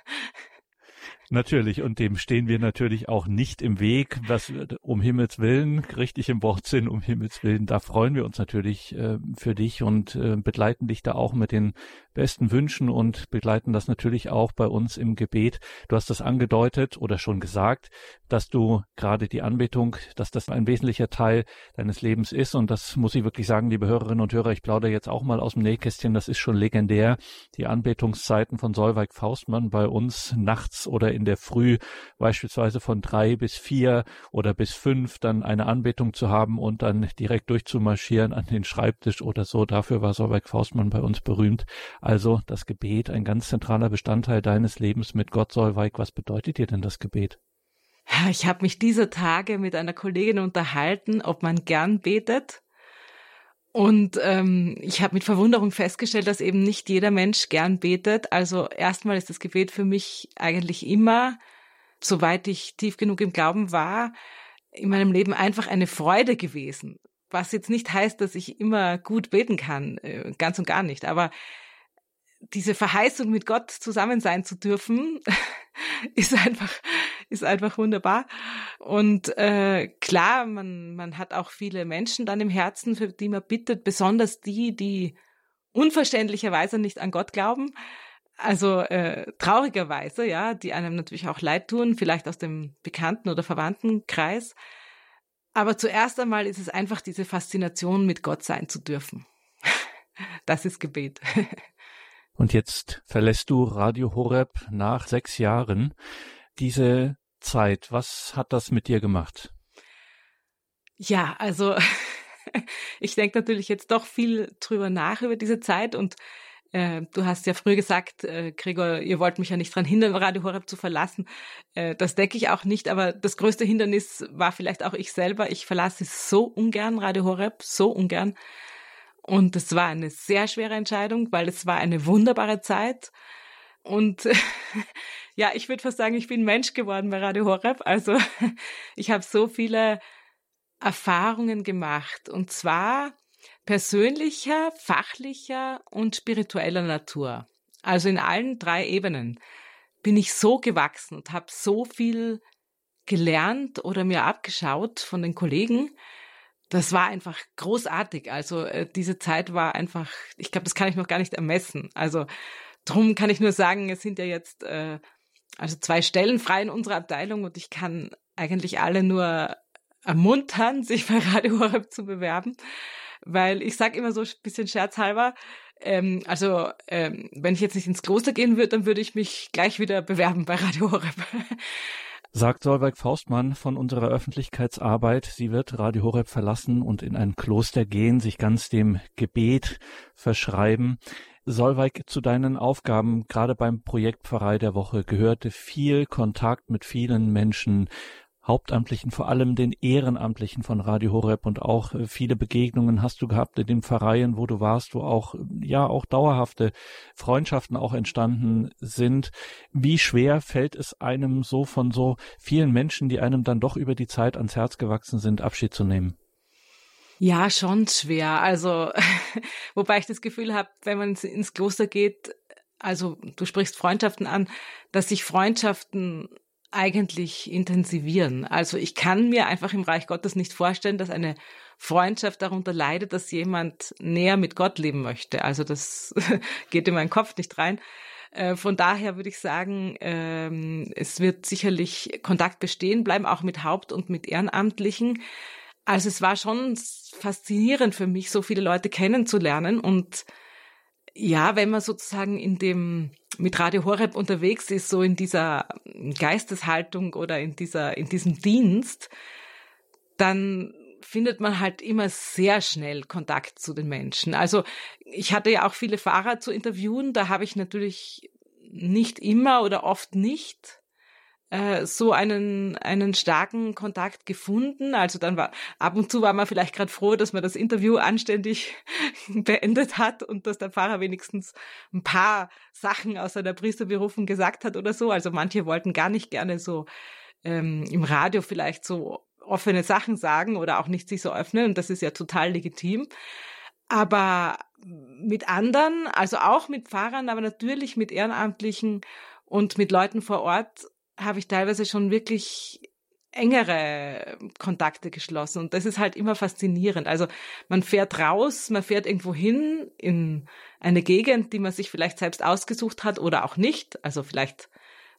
Natürlich, und dem stehen wir natürlich auch nicht im Weg, was um Himmels Willen, richtig im Wortsinn, um Himmels Willen, da freuen wir uns natürlich äh, für dich und äh, begleiten dich da auch mit den besten Wünschen und begleiten das natürlich auch bei uns im Gebet. Du hast das angedeutet oder schon gesagt, dass du gerade die Anbetung, dass das ein wesentlicher Teil deines Lebens ist. Und das muss ich wirklich sagen, liebe Hörerinnen und Hörer, ich plaudere jetzt auch mal aus dem Nähkästchen, das ist schon legendär, die Anbetungszeiten von Solveig Faustmann bei uns nachts oder in der Früh beispielsweise von drei bis vier oder bis fünf dann eine Anbetung zu haben und dann direkt durchzumarschieren an den Schreibtisch oder so. Dafür war Solveig Faustmann bei uns berühmt. Also das Gebet, ein ganz zentraler Bestandteil deines Lebens mit Gott, Solveig. Was bedeutet dir denn das Gebet? Ich habe mich dieser Tage mit einer Kollegin unterhalten, ob man gern betet. Und ähm, ich habe mit Verwunderung festgestellt, dass eben nicht jeder Mensch gern betet. Also erstmal ist das Gebet für mich eigentlich immer, soweit ich tief genug im Glauben war, in meinem Leben einfach eine Freude gewesen. Was jetzt nicht heißt, dass ich immer gut beten kann, äh, ganz und gar nicht. Aber diese Verheißung, mit Gott zusammen sein zu dürfen, ist einfach, ist einfach wunderbar. Und äh, klar, man, man hat auch viele Menschen dann im Herzen, für die man bittet, besonders die, die unverständlicherweise nicht an Gott glauben. Also äh, traurigerweise, ja, die einem natürlich auch leid tun, vielleicht aus dem Bekannten- oder Verwandtenkreis. Aber zuerst einmal ist es einfach diese Faszination, mit Gott sein zu dürfen. Das ist Gebet. Und jetzt verlässt du Radio Horeb nach sechs Jahren. Diese Zeit, was hat das mit dir gemacht? Ja, also ich denke natürlich jetzt doch viel drüber nach über diese Zeit und äh, du hast ja früher gesagt, äh, Gregor, ihr wollt mich ja nicht dran hindern, Radio Horeb zu verlassen. Äh, das denke ich auch nicht, aber das größte Hindernis war vielleicht auch ich selber. Ich verlasse so ungern Radio Horeb, so ungern. Und es war eine sehr schwere Entscheidung, weil es war eine wunderbare Zeit. Und ja, ich würde fast sagen, ich bin Mensch geworden bei Radio Horeb. Also ich habe so viele Erfahrungen gemacht. Und zwar persönlicher, fachlicher und spiritueller Natur. Also in allen drei Ebenen bin ich so gewachsen und habe so viel gelernt oder mir abgeschaut von den Kollegen, das war einfach großartig. Also äh, diese Zeit war einfach, ich glaube, das kann ich noch gar nicht ermessen. Also drum kann ich nur sagen, es sind ja jetzt äh, also zwei Stellen frei in unserer Abteilung und ich kann eigentlich alle nur ermuntern, sich bei Radio Horeb zu bewerben, weil ich sage immer so ein bisschen scherzhalber, ähm, also ähm, wenn ich jetzt nicht ins Kloster gehen würde, dann würde ich mich gleich wieder bewerben bei Radio Horeb. Sagt Solveig Faustmann von unserer Öffentlichkeitsarbeit. Sie wird Radio Horeb verlassen und in ein Kloster gehen, sich ganz dem Gebet verschreiben. Solveig, zu deinen Aufgaben, gerade beim Projekt Pfarrei der Woche, gehörte viel Kontakt mit vielen Menschen, Hauptamtlichen, vor allem den Ehrenamtlichen von Radio Horeb und auch äh, viele Begegnungen hast du gehabt in den Pfarreien, wo du warst, wo auch, ja, auch dauerhafte Freundschaften auch entstanden sind. Wie schwer fällt es einem so von so vielen Menschen, die einem dann doch über die Zeit ans Herz gewachsen sind, Abschied zu nehmen? Ja, schon schwer. Also, wobei ich das Gefühl habe, wenn man ins Kloster geht, also du sprichst Freundschaften an, dass sich Freundschaften eigentlich intensivieren. Also ich kann mir einfach im Reich Gottes nicht vorstellen, dass eine Freundschaft darunter leidet, dass jemand näher mit Gott leben möchte. Also das geht in meinen Kopf nicht rein. Äh, von daher würde ich sagen, ähm, es wird sicherlich Kontakt bestehen bleiben, auch mit Haupt- und mit Ehrenamtlichen. Also es war schon faszinierend für mich, so viele Leute kennenzulernen und ja, wenn man sozusagen in dem mit Radio Horeb unterwegs ist, so in dieser Geisteshaltung oder in dieser in diesem Dienst, dann findet man halt immer sehr schnell Kontakt zu den Menschen. Also ich hatte ja auch viele Fahrer zu interviewen, da habe ich natürlich nicht immer oder oft nicht äh, so einen, einen starken Kontakt gefunden. Also dann war ab und zu war man vielleicht gerade froh, dass man das Interview anständig beendet hat und dass der Pfarrer wenigstens ein paar Sachen aus seiner Priesterberufung gesagt hat oder so. Also manche wollten gar nicht gerne so ähm, im Radio vielleicht so offene Sachen sagen oder auch nicht sich so öffnen und das ist ja total legitim. Aber mit anderen, also auch mit Pfarrern, aber natürlich mit Ehrenamtlichen und mit Leuten vor Ort habe ich teilweise schon wirklich engere Kontakte geschlossen. Und das ist halt immer faszinierend. Also man fährt raus, man fährt irgendwo hin in eine Gegend, die man sich vielleicht selbst ausgesucht hat oder auch nicht. Also vielleicht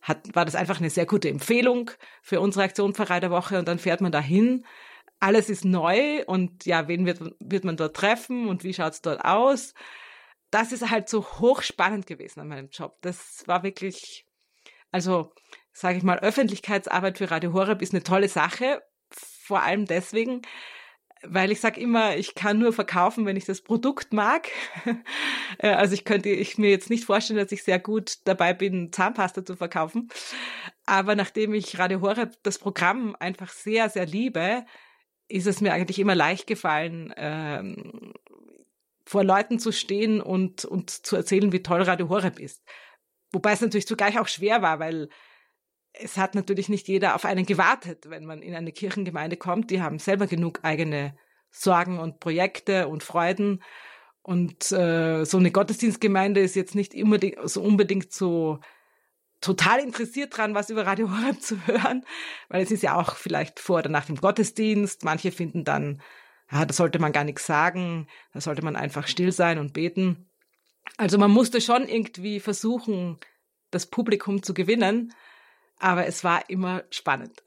hat, war das einfach eine sehr gute Empfehlung für unsere Aktion Pfarrei der und dann fährt man dahin. Alles ist neu und ja, wen wird, wird man dort treffen und wie schaut es dort aus? Das ist halt so hochspannend gewesen an meinem Job. Das war wirklich, also sage ich mal, Öffentlichkeitsarbeit für Radio Horeb ist eine tolle Sache. Vor allem deswegen, weil ich sage immer, ich kann nur verkaufen, wenn ich das Produkt mag. Äh, also ich könnte ich mir jetzt nicht vorstellen, dass ich sehr gut dabei bin, Zahnpasta zu verkaufen. Aber nachdem ich Radio Horeb das Programm einfach sehr, sehr liebe, ist es mir eigentlich immer leicht gefallen, ähm, vor Leuten zu stehen und, und zu erzählen, wie toll Radio Horeb ist. Wobei es natürlich zugleich auch schwer war, weil es hat natürlich nicht jeder auf einen gewartet, wenn man in eine Kirchengemeinde kommt. Die haben selber genug eigene Sorgen und Projekte und Freuden. Und äh, so eine Gottesdienstgemeinde ist jetzt nicht immer so unbedingt so total interessiert dran, was über Radio Horeb zu hören, weil es ist ja auch vielleicht vor oder nach dem Gottesdienst. Manche finden dann, ja, da sollte man gar nichts sagen, da sollte man einfach still sein und beten. Also man musste schon irgendwie versuchen, das Publikum zu gewinnen aber es war immer spannend.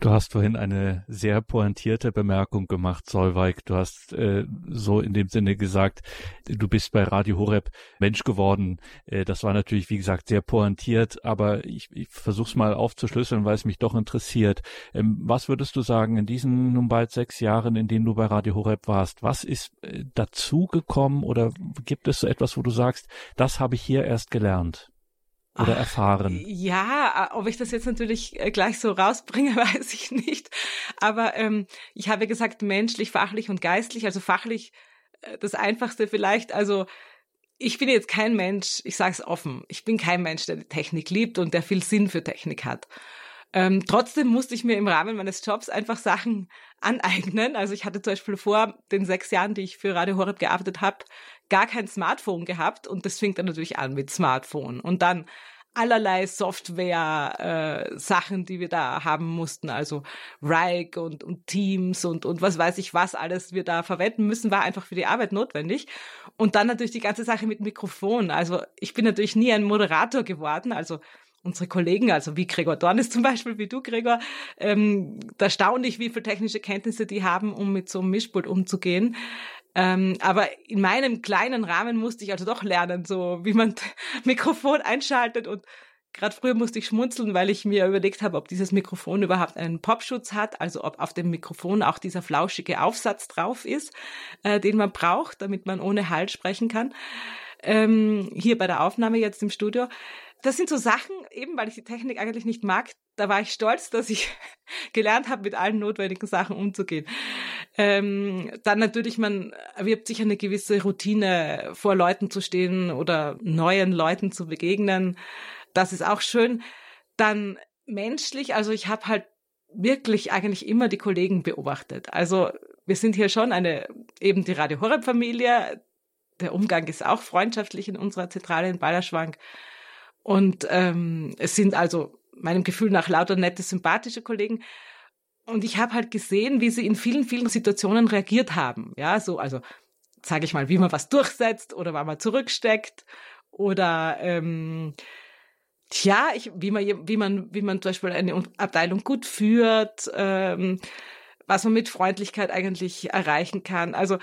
Du hast vorhin eine sehr pointierte Bemerkung gemacht, Solveig. Du hast äh, so in dem Sinne gesagt, du bist bei Radio Horeb Mensch geworden. Äh, das war natürlich, wie gesagt, sehr pointiert, aber ich, ich versuche es mal aufzuschlüsseln, weil es mich doch interessiert. Ähm, was würdest du sagen in diesen nun bald sechs Jahren, in denen du bei Radio Horeb warst? Was ist äh, dazugekommen oder gibt es so etwas, wo du sagst, das habe ich hier erst gelernt? Oder erfahren? Ja, ob ich das jetzt natürlich äh, gleich so rausbringe, weiß ich nicht. Aber ähm, ich habe gesagt, menschlich, fachlich und geistlich. Also fachlich äh, das Einfachste vielleicht. Also ich bin jetzt kein Mensch, ich sage es offen, ich bin kein Mensch, der die Technik liebt und der viel Sinn für Technik hat. Ähm, trotzdem musste ich mir im Rahmen meines Jobs einfach Sachen aneignen. Also ich hatte zum Beispiel vor den sechs Jahren, die ich für Radio Horeb gearbeitet habe, gar kein Smartphone gehabt und das fing dann natürlich an mit Smartphone. Und dann allerlei Software-Sachen, äh, die wir da haben mussten, also Rike und, und Teams und, und was weiß ich was alles wir da verwenden müssen, war einfach für die Arbeit notwendig. Und dann natürlich die ganze Sache mit Mikrofon. Also ich bin natürlich nie ein Moderator geworden, also unsere Kollegen, also wie Gregor Dornis zum Beispiel, wie du, Gregor, ähm, da staune ich, wie viele technische Kenntnisse die haben, um mit so einem Mischpult umzugehen. Ähm, aber in meinem kleinen Rahmen musste ich also doch lernen, so wie man Mikrofon einschaltet und Gerade früher musste ich schmunzeln, weil ich mir überlegt habe, ob dieses Mikrofon überhaupt einen Popschutz hat, also ob auf dem Mikrofon auch dieser flauschige Aufsatz drauf ist, äh, den man braucht, damit man ohne Halt sprechen kann. Ähm, hier bei der Aufnahme jetzt im Studio. Das sind so Sachen, eben weil ich die Technik eigentlich nicht mag, da war ich stolz, dass ich gelernt habe, mit allen notwendigen Sachen umzugehen. Ähm, dann natürlich, man erwirbt sich eine gewisse Routine, vor Leuten zu stehen oder neuen Leuten zu begegnen. Das ist auch schön. Dann menschlich, also ich habe halt wirklich eigentlich immer die Kollegen beobachtet. Also wir sind hier schon eine, eben die Radio Horeb Familie. Der Umgang ist auch freundschaftlich in unserer Zentrale in Ballerschwank. Und ähm, es sind also meinem Gefühl nach lauter nette, sympathische Kollegen. Und ich habe halt gesehen, wie sie in vielen, vielen Situationen reagiert haben. Ja, so, also sage ich mal, wie man was durchsetzt oder wann man zurücksteckt oder ähm, tja, ich, wie man, wie man, wie man zum Beispiel eine Abteilung gut führt, ähm, was man mit Freundlichkeit eigentlich erreichen kann. Also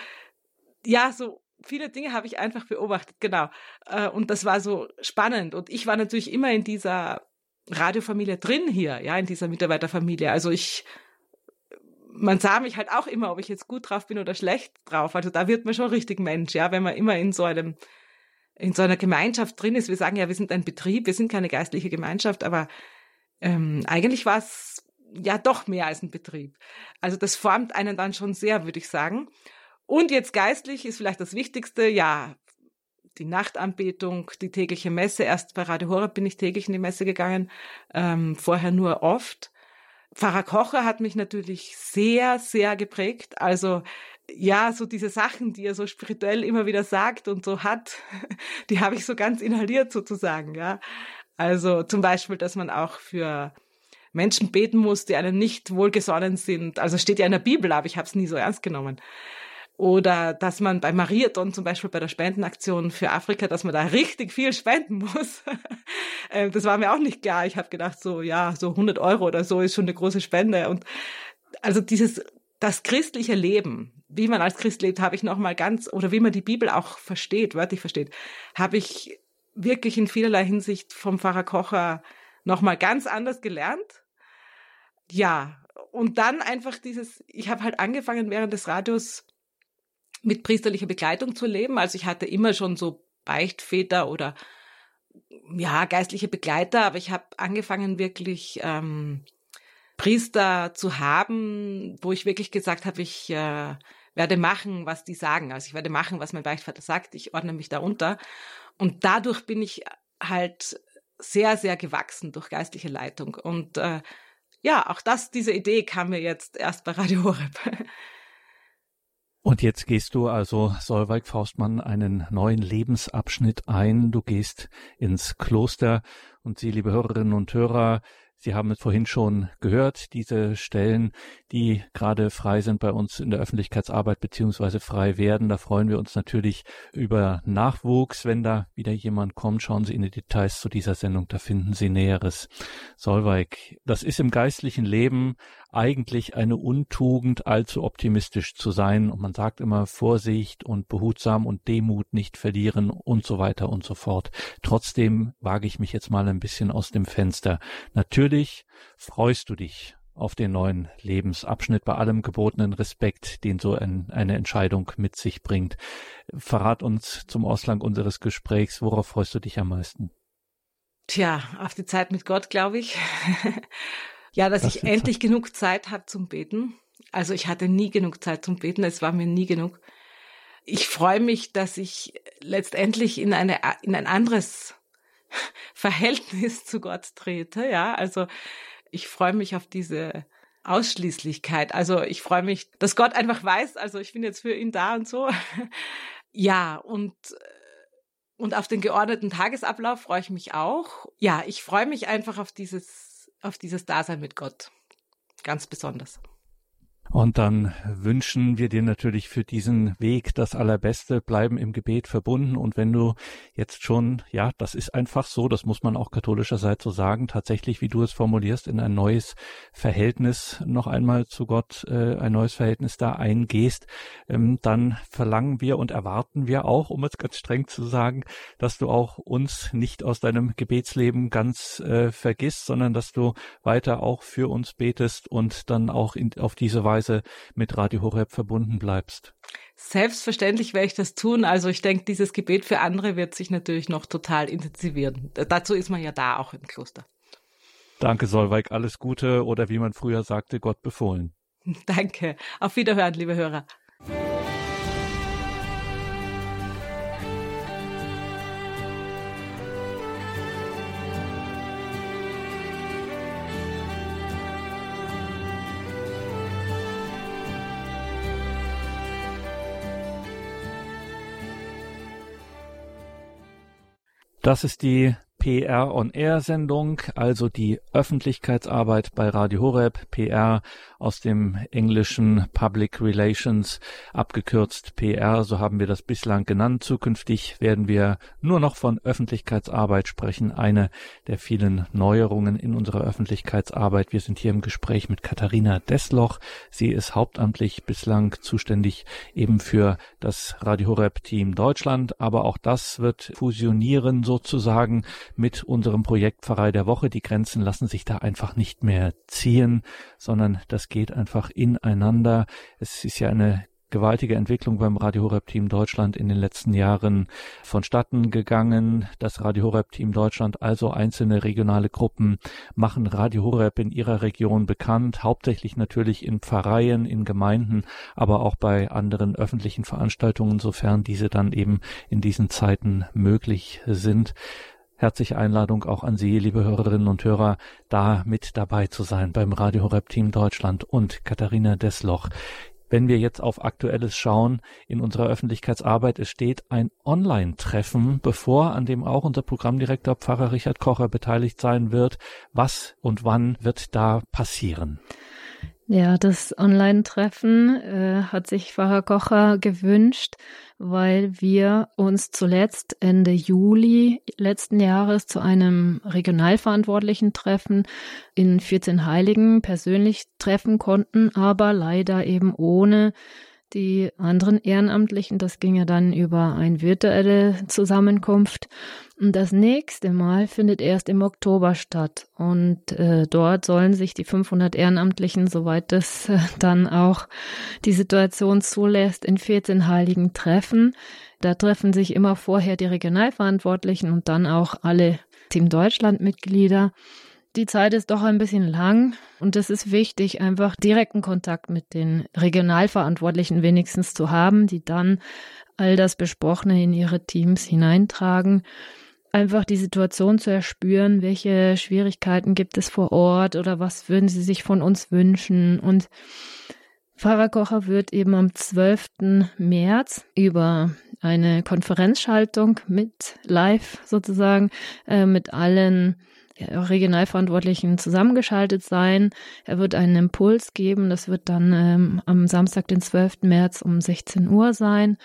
ja, so viele Dinge habe ich einfach beobachtet, genau. Äh, und das war so spannend. Und ich war natürlich immer in dieser Radiofamilie drin hier, ja, in dieser Mitarbeiterfamilie. Also ich, man sah mich halt auch immer, ob ich jetzt gut drauf bin oder schlecht drauf. Also da wird man schon richtig Mensch, ja, wenn man immer in so einem, in so einer Gemeinschaft drin ist. Wir sagen ja, wir sind ein Betrieb, wir sind keine geistliche Gemeinschaft, aber ähm, eigentlich war es ja doch mehr als ein Betrieb. Also das formt einen dann schon sehr, würde ich sagen. Und jetzt geistlich ist vielleicht das Wichtigste, ja, die Nachtanbetung, die tägliche Messe. Erst bei Radio Horeb bin ich täglich in die Messe gegangen, ähm, vorher nur oft. Pfarrer Kocher hat mich natürlich sehr, sehr geprägt. Also ja, so diese Sachen, die er so spirituell immer wieder sagt und so hat, die habe ich so ganz inhaliert sozusagen, ja. Also zum Beispiel, dass man auch für Menschen beten muss, die einem nicht wohlgesonnen sind. Also steht ja in der Bibel, aber ich habe es nie so ernst genommen. Oder dass man bei Mariathon zum Beispiel bei der Spendenaktion für Afrika, dass man da richtig viel spenden muss. Ähm, das war mir auch nicht klar. Ich habe gedacht, so ja, so 100 Euro oder so ist schon eine große Spende. Und also dieses, das christliche Leben, wie man als Christ lebt, habe ich noch mal ganz, oder wie man die Bibel auch versteht, wörtlich versteht, habe ich wirklich in vielerlei Hinsicht vom Pfarrer Kocher noch mal ganz anders gelernt. Ja, und dann einfach dieses, ich habe halt angefangen während des Radios mit priesterlicher Begleitung zu leben. Also ich hatte immer schon so Beichtväter oder ja, geistliche Begleiter, aber ich habe angefangen wirklich ähm, Priester zu haben, wo ich wirklich gesagt habe, ich äh, werde machen, was die sagen. Also ich werde machen, was mein Beichtvater sagt. Ich ordne mich darunter. Und dadurch bin ich halt sehr, sehr gewachsen durch geistliche Leitung. Und äh, ja, auch das, diese Idee kam mir jetzt erst bei Radio Horeb. Und jetzt gehst du also, Solveig Faustmann, einen neuen Lebensabschnitt ein. Du gehst ins Kloster und Sie, liebe Hörerinnen und Hörer, Sie haben es vorhin schon gehört, diese Stellen, die gerade frei sind bei uns in der Öffentlichkeitsarbeit beziehungsweise frei werden. Da freuen wir uns natürlich über Nachwuchs. Wenn da wieder jemand kommt, schauen Sie in die Details zu dieser Sendung, da finden Sie Näheres. Solveig, das ist im geistlichen Leben eigentlich eine Untugend, allzu optimistisch zu sein. Und man sagt immer Vorsicht und behutsam und Demut nicht verlieren und so weiter und so fort. Trotzdem wage ich mich jetzt mal ein bisschen aus dem Fenster. Natürlich freust du dich auf den neuen Lebensabschnitt bei allem gebotenen Respekt, den so ein, eine Entscheidung mit sich bringt. Verrat uns zum Ausgang unseres Gesprächs, worauf freust du dich am meisten? Tja, auf die Zeit mit Gott, glaube ich. Ja, dass das ich endlich genug Zeit habe zum Beten. Also ich hatte nie genug Zeit zum Beten, es war mir nie genug. Ich freue mich, dass ich letztendlich in eine in ein anderes Verhältnis zu Gott trete, ja? Also ich freue mich auf diese Ausschließlichkeit. Also ich freue mich, dass Gott einfach weiß, also ich bin jetzt für ihn da und so. Ja, und und auf den geordneten Tagesablauf freue ich mich auch. Ja, ich freue mich einfach auf dieses auf dieses Dasein mit Gott. Ganz besonders. Und dann wünschen wir dir natürlich für diesen Weg das Allerbeste, bleiben im Gebet verbunden. Und wenn du jetzt schon, ja, das ist einfach so, das muss man auch katholischerseits so sagen, tatsächlich, wie du es formulierst, in ein neues Verhältnis noch einmal zu Gott, äh, ein neues Verhältnis da eingehst, ähm, dann verlangen wir und erwarten wir auch, um es ganz streng zu sagen, dass du auch uns nicht aus deinem Gebetsleben ganz äh, vergisst, sondern dass du weiter auch für uns betest und dann auch in, auf diese Weise Weise mit Radio Horeb verbunden bleibst. Selbstverständlich werde ich das tun. Also ich denke, dieses Gebet für andere wird sich natürlich noch total intensivieren. Dazu ist man ja da auch im Kloster. Danke, Solveig. Alles Gute oder wie man früher sagte, Gott befohlen. Danke. Auf Wiederhören, liebe Hörer. Das ist die PR on Air Sendung, also die Öffentlichkeitsarbeit bei Radio Horeb, PR aus dem englischen Public Relations, abgekürzt PR, so haben wir das bislang genannt. Zukünftig werden wir nur noch von Öffentlichkeitsarbeit sprechen, eine der vielen Neuerungen in unserer Öffentlichkeitsarbeit. Wir sind hier im Gespräch mit Katharina Desloch. Sie ist hauptamtlich bislang zuständig eben für das Radio Horeb Team Deutschland, aber auch das wird fusionieren sozusagen mit unserem Projekt Pfarrei der Woche. Die Grenzen lassen sich da einfach nicht mehr ziehen, sondern das geht einfach ineinander. Es ist ja eine gewaltige Entwicklung beim Radio Horeb Team Deutschland in den letzten Jahren vonstatten gegangen. Das Radio Horeb Team Deutschland, also einzelne regionale Gruppen, machen Radio Horeb in ihrer Region bekannt, hauptsächlich natürlich in Pfarreien, in Gemeinden, aber auch bei anderen öffentlichen Veranstaltungen, sofern diese dann eben in diesen Zeiten möglich sind herzliche Einladung auch an Sie, liebe Hörerinnen und Hörer, da mit dabei zu sein beim Radio Horeb Team Deutschland und Katharina Desloch. Wenn wir jetzt auf Aktuelles schauen in unserer Öffentlichkeitsarbeit, es steht ein Online-Treffen bevor, an dem auch unser Programmdirektor Pfarrer Richard Kocher beteiligt sein wird. Was und wann wird da passieren? Ja, das Online-Treffen äh, hat sich Pfarrer Kocher gewünscht, weil wir uns zuletzt Ende Juli letzten Jahres zu einem regionalverantwortlichen Treffen in 14 Heiligen persönlich treffen konnten, aber leider eben ohne die anderen Ehrenamtlichen. Das ging ja dann über eine virtuelle Zusammenkunft. Und das nächste Mal findet erst im Oktober statt. Und äh, dort sollen sich die 500 Ehrenamtlichen, soweit das äh, dann auch die Situation zulässt, in 14 Heiligen treffen. Da treffen sich immer vorher die Regionalverantwortlichen und dann auch alle Team Deutschland Mitglieder die Zeit ist doch ein bisschen lang und es ist wichtig, einfach direkten Kontakt mit den Regionalverantwortlichen wenigstens zu haben, die dann all das Besprochene in ihre Teams hineintragen. Einfach die Situation zu erspüren, welche Schwierigkeiten gibt es vor Ort oder was würden sie sich von uns wünschen. Und Pfarrer Kocher wird eben am 12. März über eine Konferenzschaltung mit live sozusagen äh, mit allen Regionalverantwortlichen zusammengeschaltet sein. Er wird einen Impuls geben. Das wird dann ähm, am Samstag, den 12. März um 16 Uhr sein.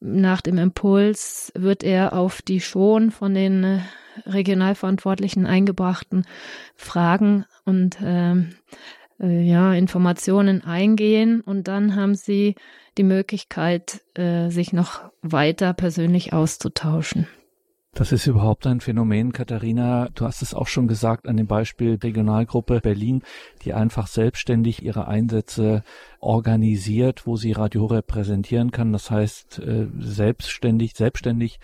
Nach dem Impuls wird er auf die schon von den äh, Regionalverantwortlichen eingebrachten Fragen und ähm, äh, ja, Informationen eingehen und dann haben sie die Möglichkeit, äh, sich noch weiter persönlich auszutauschen. Das ist überhaupt ein Phänomen, Katharina. Du hast es auch schon gesagt an dem Beispiel Regionalgruppe Berlin, die einfach selbstständig ihre Einsätze organisiert, wo sie Radio repräsentieren kann. Das heißt, äh, selbstständig, selbstständig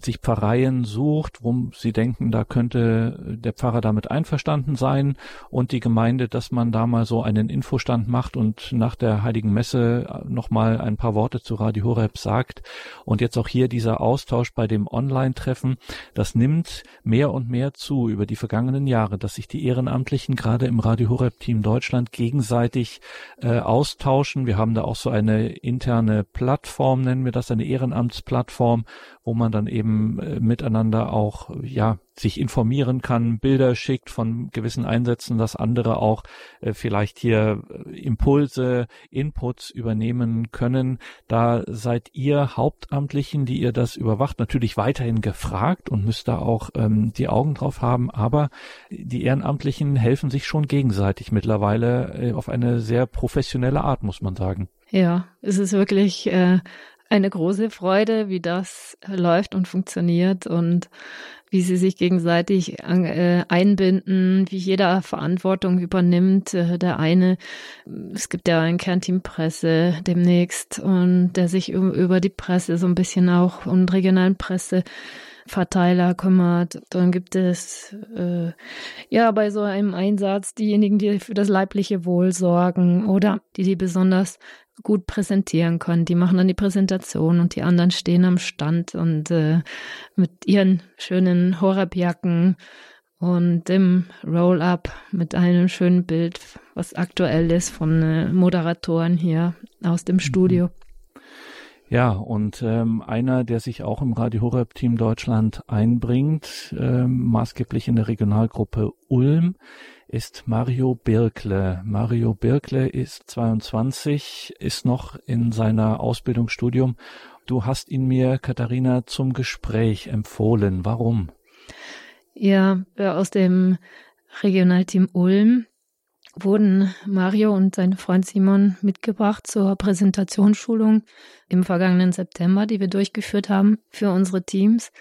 sich Pfarreien sucht, wo sie denken, da könnte der Pfarrer damit einverstanden sein und die Gemeinde, dass man da mal so einen Infostand macht und nach der Heiligen Messe nochmal ein paar Worte zu Radio Horeb sagt. Und jetzt auch hier dieser Austausch bei dem Online-Treffen, das nimmt mehr und mehr zu über die vergangenen Jahre, dass sich die Ehrenamtlichen gerade im Radio Horeb Team Deutschland gegenseitig äh, austauschen. Wir haben da auch so eine interne Plattform, nennen wir das, eine Ehrenamtsplattform, wo man dann eben äh, miteinander auch ja sich informieren kann, Bilder schickt von gewissen Einsätzen, dass andere auch äh, vielleicht hier äh, Impulse, Inputs übernehmen können. Da seid ihr Hauptamtlichen, die ihr das überwacht, natürlich weiterhin gefragt und müsst da auch ähm, die Augen drauf haben. Aber die Ehrenamtlichen helfen sich schon gegenseitig mittlerweile äh, auf eine sehr professionelle Art, muss man sagen. Ja, es ist wirklich äh, eine große Freude, wie das läuft und funktioniert und wie sie sich gegenseitig äh, einbinden, wie jeder Verantwortung übernimmt. Äh, der eine, es gibt ja ein Kernteam Presse demnächst und der sich über die Presse so ein bisschen auch und regionalen Presse Verteiler kümmert. Dann gibt es äh, ja bei so einem Einsatz diejenigen, die für das leibliche Wohl sorgen oder die die besonders gut präsentieren können. Die machen dann die Präsentation und die anderen stehen am Stand und äh, mit ihren schönen Horabjacken und dem Roll-up mit einem schönen Bild, was aktuell ist von äh, Moderatoren hier aus dem mhm. Ja, und ähm, einer, der sich auch im Radio Horeb Team Deutschland einbringt, ähm, maßgeblich in der Regionalgruppe Ulm, ist Mario Birkle. Mario Birkle ist 22, ist noch in seiner Ausbildungsstudium. Du hast ihn mir, Katharina, zum Gespräch empfohlen. Warum? Ja, aus dem Regionalteam Ulm wurden Mario und sein Freund Simon mitgebracht zur Präsentationsschulung im vergangenen September, die wir durchgeführt haben für unsere Teams.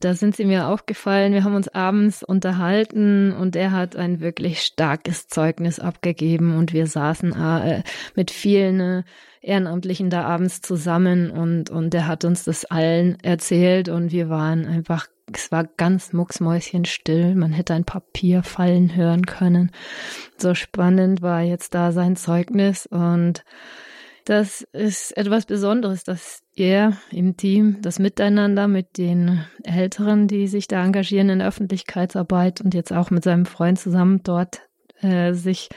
Da sind sie mir aufgefallen. Wir haben uns abends unterhalten und er hat ein wirklich starkes Zeugnis abgegeben und wir saßen äh, mit vielen äh, Ehrenamtlichen da abends zusammen und, und er hat uns das allen erzählt und wir waren einfach, es war ganz mucksmäuschenstill. Man hätte ein Papier fallen hören können. So spannend war jetzt da sein Zeugnis und das ist etwas Besonderes, dass er im Team das Miteinander mit den Älteren, die sich da engagieren in der Öffentlichkeitsarbeit und jetzt auch mit seinem Freund zusammen dort äh, sich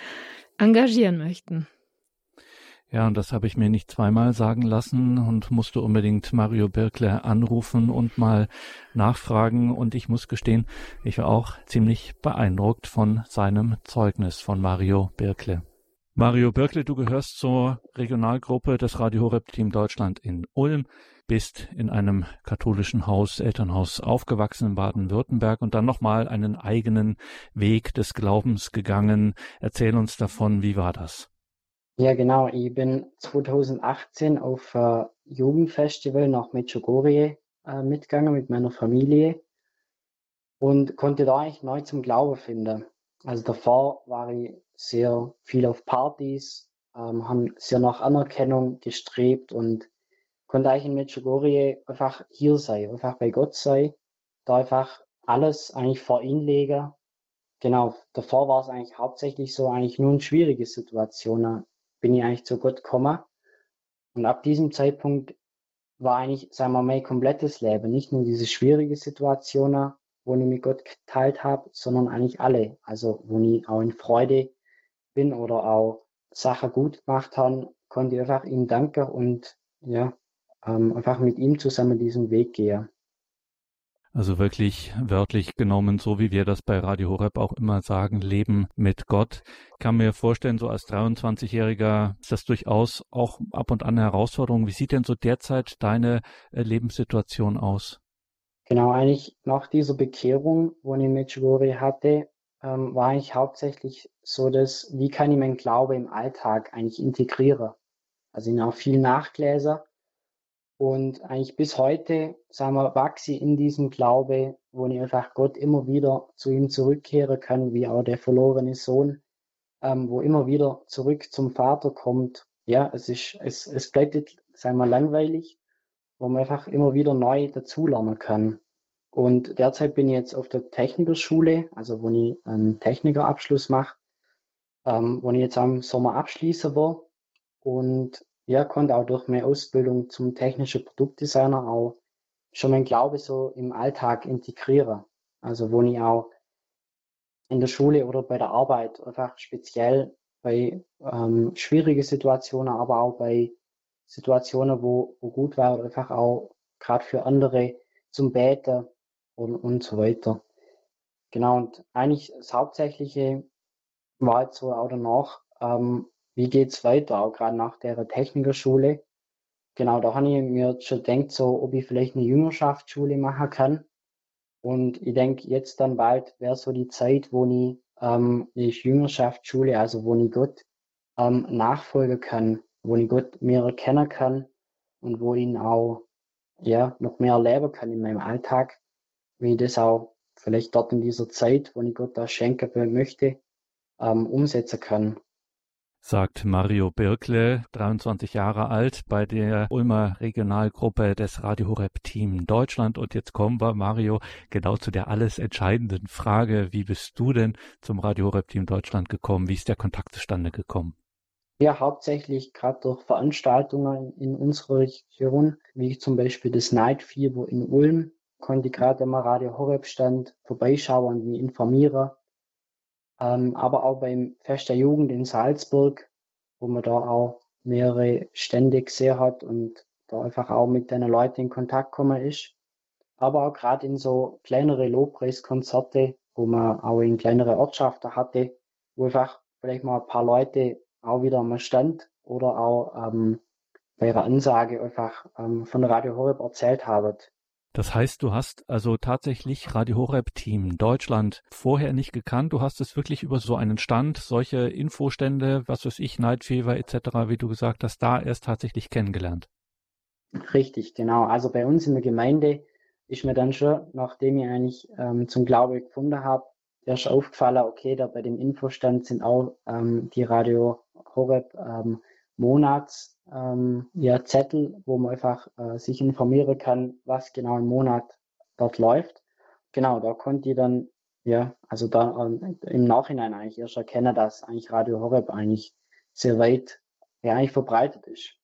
engagieren möchten. Ja, und das habe ich mir nicht zweimal sagen lassen und musste unbedingt Mario Birkle anrufen und mal nachfragen. Und ich muss gestehen, ich war auch ziemlich beeindruckt von seinem Zeugnis von Mario Birkle. Mario Birkle, du gehörst zur Regionalgruppe des Radio Horeb Team Deutschland in Ulm, bist in einem katholischen Haus, Elternhaus aufgewachsen in Baden-Württemberg und dann nochmal einen eigenen Weg des Glaubens gegangen. Erzähl uns davon, wie war das? Ja, genau. Ich bin 2018 auf ein Jugendfestival nach Medjugorje äh, mitgegangen mit meiner Familie und konnte da eigentlich neu zum Glauben finden. Also davor war ich sehr viel auf Partys, ähm, haben sehr nach Anerkennung gestrebt und konnte eigentlich in Medjugorje einfach hier sein, einfach bei Gott sein, da einfach alles eigentlich vor ihn legen. Genau, davor war es eigentlich hauptsächlich so eigentlich nur eine schwierige Situation. Bin ich eigentlich zu Gott gekommen. Und ab diesem Zeitpunkt war eigentlich, sagen wir, mein komplettes Leben, nicht nur diese schwierige Situationen, wo ich mit Gott geteilt habe, sondern eigentlich alle. Also, wo ich auch in Freude bin oder auch Sachen gut gemacht habe, konnte ich einfach ihm danken und ja, ähm, einfach mit ihm zusammen diesen Weg gehen. Also wirklich wörtlich genommen, so wie wir das bei Radio Horeb auch immer sagen, Leben mit Gott. Kann mir vorstellen, so als 23-Jähriger ist das durchaus auch ab und an eine Herausforderung. Wie sieht denn so derzeit deine äh, Lebenssituation aus? Genau, eigentlich nach dieser Bekehrung, wo ich mit Medjugorje hatte, ähm, war eigentlich hauptsächlich so, dass, wie kann ich meinen Glaube im Alltag eigentlich integrieren? Also ich habe viel Nachgläser und eigentlich bis heute, sagen wir, wachse ich in diesem Glaube, wo ich einfach Gott immer wieder zu ihm zurückkehren kann, wie auch der verlorene Sohn, ähm, wo immer wieder zurück zum Vater kommt. Ja, es ist, es, es bleibt sagen wir, langweilig, wo man einfach immer wieder neu dazulernen kann. Und derzeit bin ich jetzt auf der Technikerschule, also wo ich einen Technikerabschluss mache, ähm, wo ich jetzt am Sommer abschließen will. Und ja, konnte auch durch meine Ausbildung zum technischen Produktdesigner auch schon mein Glaube so im Alltag integrieren. Also wo ich auch in der Schule oder bei der Arbeit einfach speziell bei ähm, schwierigen Situationen, aber auch bei Situationen, wo, wo gut war, einfach auch gerade für andere zum Beten und, und so weiter. Genau, und eigentlich das Hauptsächliche war jetzt so auch danach, ähm, wie geht's weiter, auch gerade nach der Technikerschule. Genau, da habe ich mir schon gedacht, so, ob ich vielleicht eine Jüngerschaftsschule machen kann. Und ich denke, jetzt dann bald wäre so die Zeit, wo ich ähm, eine Jüngerschaftsschule, also wo ich Gott ähm, nachfolgen kann, wo ich Gott mehr erkennen kann und wo ich ihn auch ja, noch mehr erleben kann in meinem Alltag, wie ich das auch vielleicht dort in dieser Zeit, wo ich Gott das schenken möchte, ähm, umsetzen kann sagt Mario Birkle, 23 Jahre alt, bei der Ulmer Regionalgruppe des Radio Horeb Team Deutschland. Und jetzt kommen wir, Mario, genau zu der alles entscheidenden Frage. Wie bist du denn zum Radio Horeb Team Deutschland gekommen? Wie ist der Kontakt zustande gekommen? Ja, hauptsächlich gerade durch Veranstaltungen in unserer Region, wie zum Beispiel das Night Fever in Ulm, konnte gerade am Radio Horeb Stand vorbeischauen und mich informieren ähm, aber auch beim Fest der Jugend in Salzburg, wo man da auch mehrere Stände gesehen hat und da einfach auch mit den Leuten in Kontakt gekommen ist. Aber auch gerade in so kleinere Lobpreiskonzerte, wo man auch in kleinere Ortschaften hatte, wo einfach vielleicht mal ein paar Leute auch wieder am Stand oder auch ähm, bei ihrer Ansage einfach ähm, von Radio Horeb erzählt haben. Das heißt, du hast also tatsächlich Radio Horeb Team Deutschland vorher nicht gekannt. Du hast es wirklich über so einen Stand, solche Infostände, was weiß ich, Night Fever etc., wie du gesagt hast, da erst tatsächlich kennengelernt. Richtig, genau. Also bei uns in der Gemeinde ist mir dann schon, nachdem ich eigentlich ähm, zum Glaube gefunden habe, erst aufgefallen, okay, da bei dem Infostand sind auch ähm, die Radio Horeb ähm, Monats ähm, ja, Zettel, wo man einfach äh, sich informieren kann, was genau im Monat dort läuft. Genau, da konnte ich dann, ja, also da äh, im Nachhinein eigentlich erst erkennen, dass eigentlich Radio Horeb eigentlich sehr weit, ja, eigentlich verbreitet ist.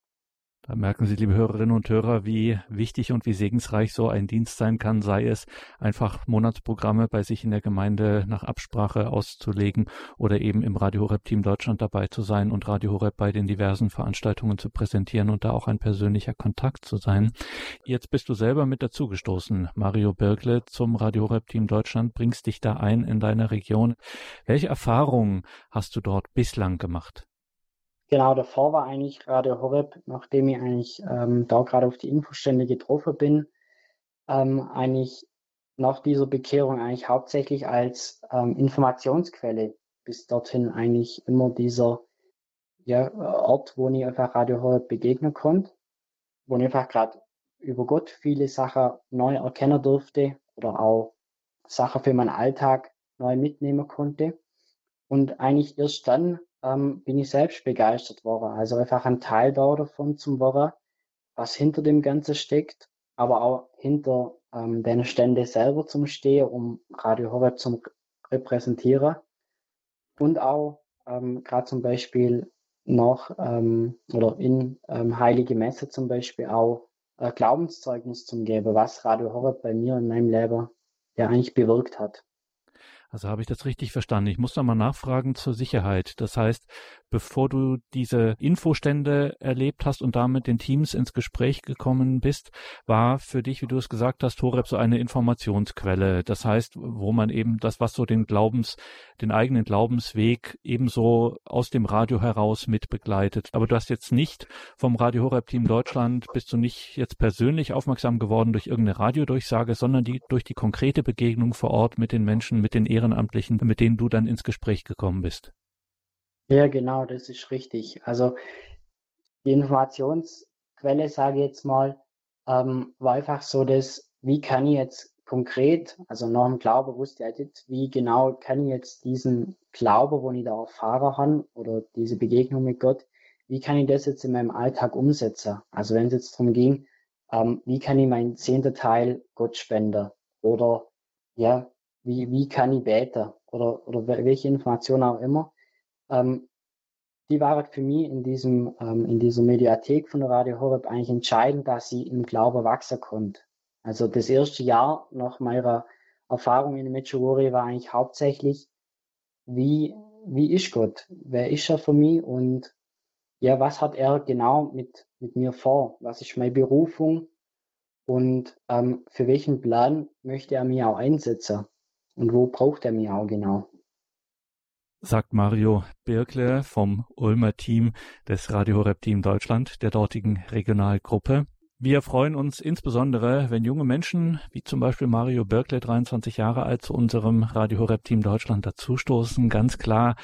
Da merken Sie, liebe Hörerinnen und Hörer, wie wichtig und wie segensreich so ein Dienst sein kann, sei es einfach Monatsprogramme bei sich in der Gemeinde nach Absprache auszulegen oder eben im Radio Horeb Team Deutschland dabei zu sein und Radio Horeb bei den diversen Veranstaltungen zu präsentieren und da auch ein persönlicher Kontakt zu sein. Jetzt bist du selber mit dazugestoßen, Mario Birkle, zum Radio Horeb Team Deutschland, bringst dich da ein in deiner Region. Welche Erfahrungen hast du dort bislang gemacht? Genau, davor war eigentlich Radio Horeb, nachdem ich eigentlich ähm, da gerade auf die Infostände getroffen bin, ähm, eigentlich nach dieser Bekehrung eigentlich hauptsächlich als ähm, Informationsquelle bis dorthin eigentlich immer dieser ja, Ort, wo ich einfach Radio Horeb begegnen konnte, wo ich einfach gerade über Gott viele Sachen neu erkennen durfte oder auch Sachen für meinen Alltag neu mitnehmen konnte. Und eigentlich erst dann ähm, bin ich selbst begeistert worden. Also einfach ein Teil davon zum werden, was hinter dem Ganzen steckt, aber auch hinter ähm, den Stände selber zum Stehen, um Radio Horeb zum repräsentieren. Und auch ähm, gerade zum Beispiel noch ähm, oder in ähm, Heilige Messe zum Beispiel auch äh, Glaubenszeugnis zum geben, was Radio Horeb bei mir in meinem Leben ja eigentlich bewirkt hat. Also habe ich das richtig verstanden? Ich muss da mal nachfragen zur Sicherheit. Das heißt, bevor du diese Infostände erlebt hast und damit den Teams ins Gespräch gekommen bist, war für dich, wie du es gesagt hast, Horeb so eine Informationsquelle. Das heißt, wo man eben das, was so den Glaubens, den eigenen Glaubensweg ebenso aus dem Radio heraus mit begleitet. Aber du hast jetzt nicht vom Radio Horeb Team Deutschland, bist du nicht jetzt persönlich aufmerksam geworden durch irgendeine Radiodurchsage, sondern die, durch die konkrete Begegnung vor Ort mit den Menschen, mit den Ehrenamtlichen, mit denen du dann ins Gespräch gekommen bist. Ja, genau, das ist richtig. Also die Informationsquelle, sage ich jetzt mal, ähm, war einfach so, dass, wie kann ich jetzt konkret, also nach dem Glauben wusste ich nicht, wie genau kann ich jetzt diesen Glauben, wo ich da erfahren habe, oder diese Begegnung mit Gott, wie kann ich das jetzt in meinem Alltag umsetzen? Also wenn es jetzt darum ging, ähm, wie kann ich meinen zehnten Teil Gott spenden? Oder ja, wie, wie kann ich beten? Oder, oder welche Information auch immer ähm, die waren für mich in diesem, ähm, in dieser Mediathek von Radio Horeb eigentlich entscheidend, dass sie im Glauben wachsen konnte. Also das erste Jahr nach meiner Erfahrung in Medjugorje war eigentlich hauptsächlich, wie, wie ist Gott? Wer ist er für mich? Und ja, was hat er genau mit, mit mir vor? Was ist meine Berufung? Und ähm, für welchen Plan möchte er mich auch einsetzen? Und wo braucht er mich auch genau sagt Mario Birkle vom Ulmer Team des Radio Horeb Team Deutschland, der dortigen Regionalgruppe. Wir freuen uns insbesondere, wenn junge Menschen, wie zum Beispiel Mario Birkle, 23 Jahre alt, zu unserem Radio Horeb Team Deutschland dazustoßen. Ganz klar,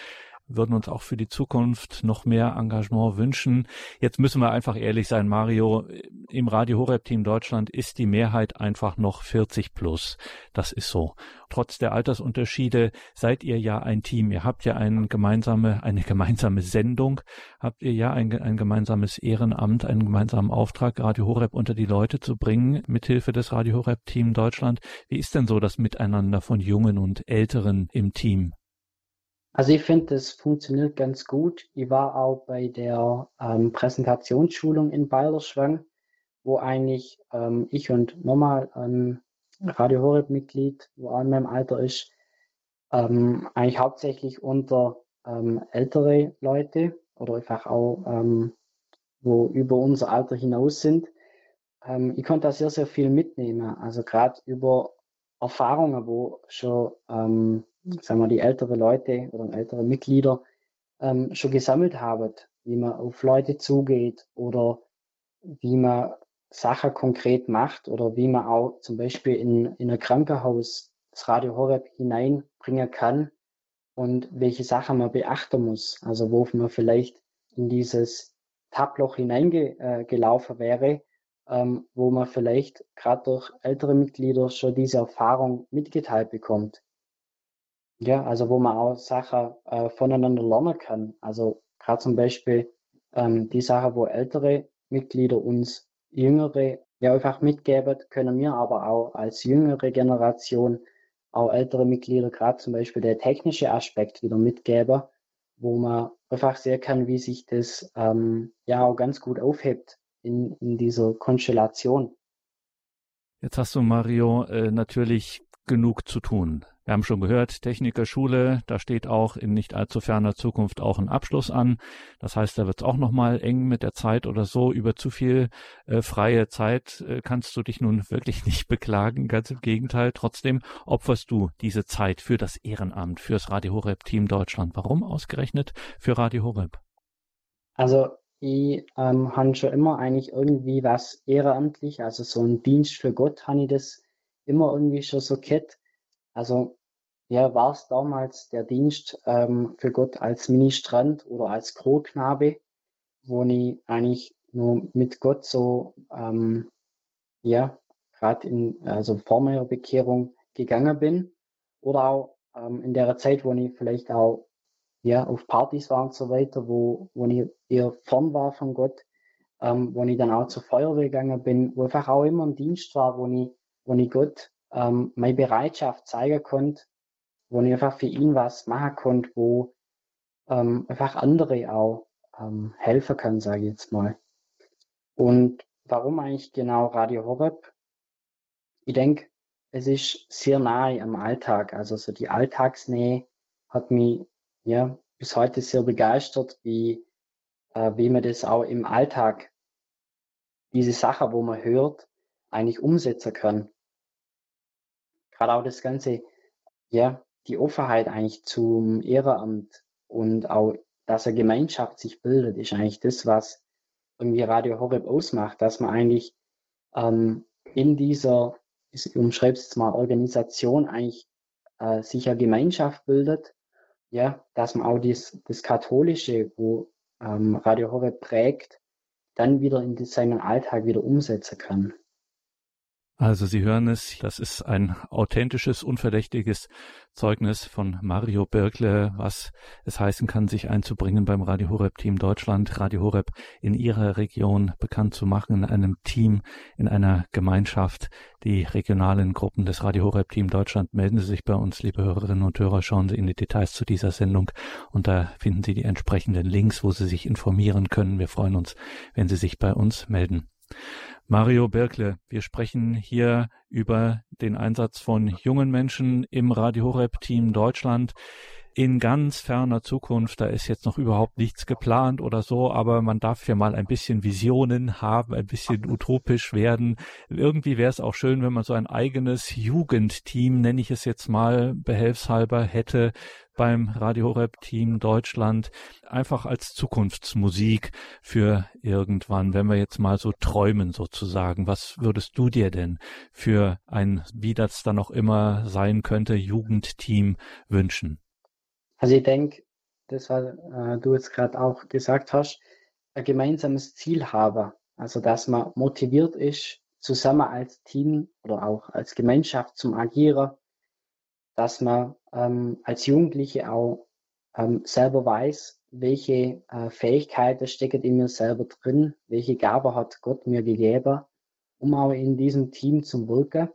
würden uns auch für die Zukunft noch mehr Engagement wünschen. Jetzt müssen wir einfach ehrlich sein, Mario. Im Radio Horeb Team Deutschland ist die Mehrheit einfach noch 40 plus. Das ist so. Trotz der Altersunterschiede seid ihr ja ein Team. Ihr habt ja eine gemeinsame, eine gemeinsame Sendung. Habt ihr ja ein, ein gemeinsames Ehrenamt, einen gemeinsamen Auftrag, Radio Horeb unter die Leute zu bringen, mithilfe des Radio Horeb Team Deutschland. Wie ist denn so das Miteinander von Jungen und Älteren im Team? Also ich finde, das funktioniert ganz gut. Ich war auch bei der ähm, Präsentationsschulung in Balderschwang, wo eigentlich ähm, ich und nochmal ein Radio Horeb-Mitglied, wo auch in meinem Alter ist, ähm, eigentlich hauptsächlich unter ähm, ältere Leute oder einfach auch, ähm, wo über unser Alter hinaus sind. Ähm, ich konnte da sehr, sehr viel mitnehmen. Also gerade über Erfahrungen, wo schon sagen wir, die ältere Leute oder ältere Mitglieder ähm, schon gesammelt haben, wie man auf Leute zugeht oder wie man Sachen konkret macht oder wie man auch zum Beispiel in, in ein Krankenhaus das Radio Horeb hineinbringen kann und welche Sachen man beachten muss. Also wo man vielleicht in dieses Tabloch hineingelaufen äh, wäre, ähm, wo man vielleicht gerade durch ältere Mitglieder schon diese Erfahrung mitgeteilt bekommt. Ja, also wo man auch Sachen äh, voneinander lernen kann. Also gerade zum Beispiel ähm, die Sache, wo ältere Mitglieder uns jüngere ja einfach mitgeben, können wir aber auch als jüngere Generation auch ältere Mitglieder gerade zum Beispiel der technische Aspekt wieder mitgeben, wo man einfach sehen kann, wie sich das ähm, ja auch ganz gut aufhebt in, in dieser Konstellation. Jetzt hast du, Mario, äh, natürlich genug zu tun. Wir haben schon gehört, Technikerschule, da steht auch in nicht allzu ferner Zukunft auch ein Abschluss an. Das heißt, da wird es auch nochmal eng mit der Zeit oder so. Über zu viel äh, freie Zeit äh, kannst du dich nun wirklich nicht beklagen. Ganz im Gegenteil. Trotzdem opferst du diese Zeit für das Ehrenamt, fürs Radio Horeb Team Deutschland. Warum ausgerechnet für Radio Horeb? Also ich ähm, habe schon immer eigentlich irgendwie was ehrenamtlich, also so ein Dienst für Gott, habe ich das immer irgendwie schon so kennt also ja, war es damals der Dienst ähm, für Gott als Ministrant oder als Chorknabe, wo ich eigentlich nur mit Gott so, ähm, ja, gerade in, also vor meiner Bekehrung gegangen bin. Oder auch ähm, in der Zeit, wo ich vielleicht auch ja, auf Partys war und so weiter, wo, wo ich eher fern war von Gott, ähm, wo ich dann auch zur Feuerwehr gegangen bin, wo einfach auch immer ein Dienst war, wo ich, wo ich Gott ähm, meine Bereitschaft zeigen konnte, wo ich einfach für ihn was machen konnte, wo ähm, einfach andere auch ähm, helfen können, sage ich jetzt mal. Und warum eigentlich genau Radio Horeb? Ich denke, es ist sehr nahe am Alltag. Also so die Alltagsnähe hat mich ja bis heute sehr begeistert, wie, äh, wie man das auch im Alltag, diese Sache, wo man hört, eigentlich umsetzen kann gerade auch das Ganze, ja, die Offenheit eigentlich zum Ehrenamt und auch, dass eine Gemeinschaft sich bildet, ist eigentlich das, was irgendwie Radio Horeb ausmacht, dass man eigentlich ähm, in dieser, ich umschreibe es jetzt mal, Organisation eigentlich äh, sich eine Gemeinschaft bildet, ja, dass man auch dies, das Katholische, wo ähm, Radio Horeb prägt, dann wieder in seinen Alltag wieder umsetzen kann. Also Sie hören es, das ist ein authentisches, unverdächtiges Zeugnis von Mario Birkle, was es heißen kann, sich einzubringen beim Radio Horeb Team Deutschland, Radio Horeb in Ihrer Region bekannt zu machen, in einem Team, in einer Gemeinschaft. Die regionalen Gruppen des Radio Horeb Team Deutschland melden Sie sich bei uns, liebe Hörerinnen und Hörer, schauen Sie in die Details zu dieser Sendung und da finden Sie die entsprechenden Links, wo Sie sich informieren können. Wir freuen uns, wenn Sie sich bei uns melden. Mario Birkle, wir sprechen hier über den Einsatz von jungen Menschen im Radio Horeb Team Deutschland in ganz ferner Zukunft. Da ist jetzt noch überhaupt nichts geplant oder so, aber man darf ja mal ein bisschen Visionen haben, ein bisschen utopisch werden. Irgendwie wäre es auch schön, wenn man so ein eigenes Jugendteam, nenne ich es jetzt mal behelfshalber, hätte beim Radio Horeb Team Deutschland einfach als Zukunftsmusik für irgendwann, wenn wir jetzt mal so träumen sozusagen. Was würdest du dir denn für ein, wie das dann auch immer sein könnte, Jugendteam wünschen? Also ich denke, das, was äh, du jetzt gerade auch gesagt hast, ein gemeinsames Ziel haben. Also dass man motiviert ist, zusammen als Team oder auch als Gemeinschaft zum Agieren, dass man ähm, als Jugendliche auch ähm, selber weiß, welche äh, Fähigkeiten stecken in mir selber drin, welche Gabe hat Gott mir gegeben, um auch in diesem Team zu wirken.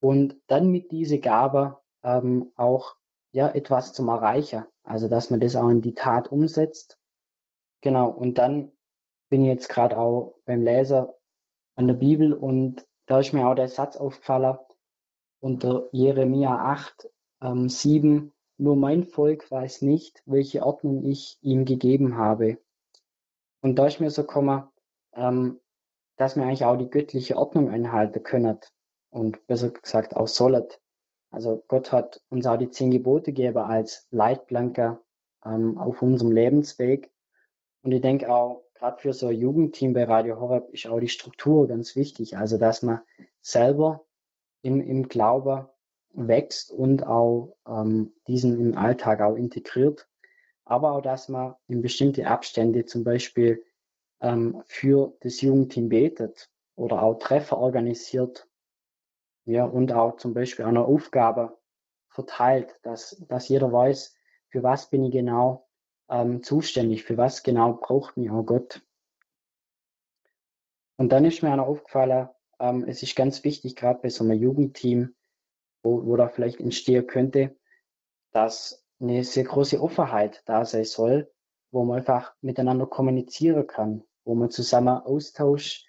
Und dann mit dieser Gabe ähm, auch ja, etwas zum Erreichen. Also, dass man das auch in die Tat umsetzt. Genau. Und dann bin ich jetzt gerade auch beim Leser an der Bibel und da ist mir auch der Satz aufgefallen unter Jeremia 8, ähm, 7. Nur mein Volk weiß nicht, welche Ordnung ich ihm gegeben habe. Und da ist mir so gekommen, ähm, dass wir eigentlich auch die göttliche Ordnung einhalten können und besser gesagt auch sollen. Also Gott hat uns auch die zehn Gebote gegeben als Leitplanke ähm, auf unserem Lebensweg. Und ich denke auch, gerade für so ein Jugendteam bei Radio Horeb ist auch die Struktur ganz wichtig. Also, dass man selber im, im Glaube wächst und auch ähm, diesen im Alltag auch integriert. Aber auch, dass man in bestimmte Abstände zum Beispiel ähm, für das Jugendteam betet oder auch Treffer organisiert ja, und auch zum Beispiel eine Aufgabe verteilt, dass, dass jeder weiß, für was bin ich genau ähm, zuständig, für was genau braucht mich auch Gott. Und dann ist mir auch aufgefallen, ähm, es ist ganz wichtig, gerade bei so einem Jugendteam, wo, wo da vielleicht entstehen könnte, dass eine sehr große Offenheit da sein soll, wo man einfach miteinander kommunizieren kann, wo man zusammen Austausch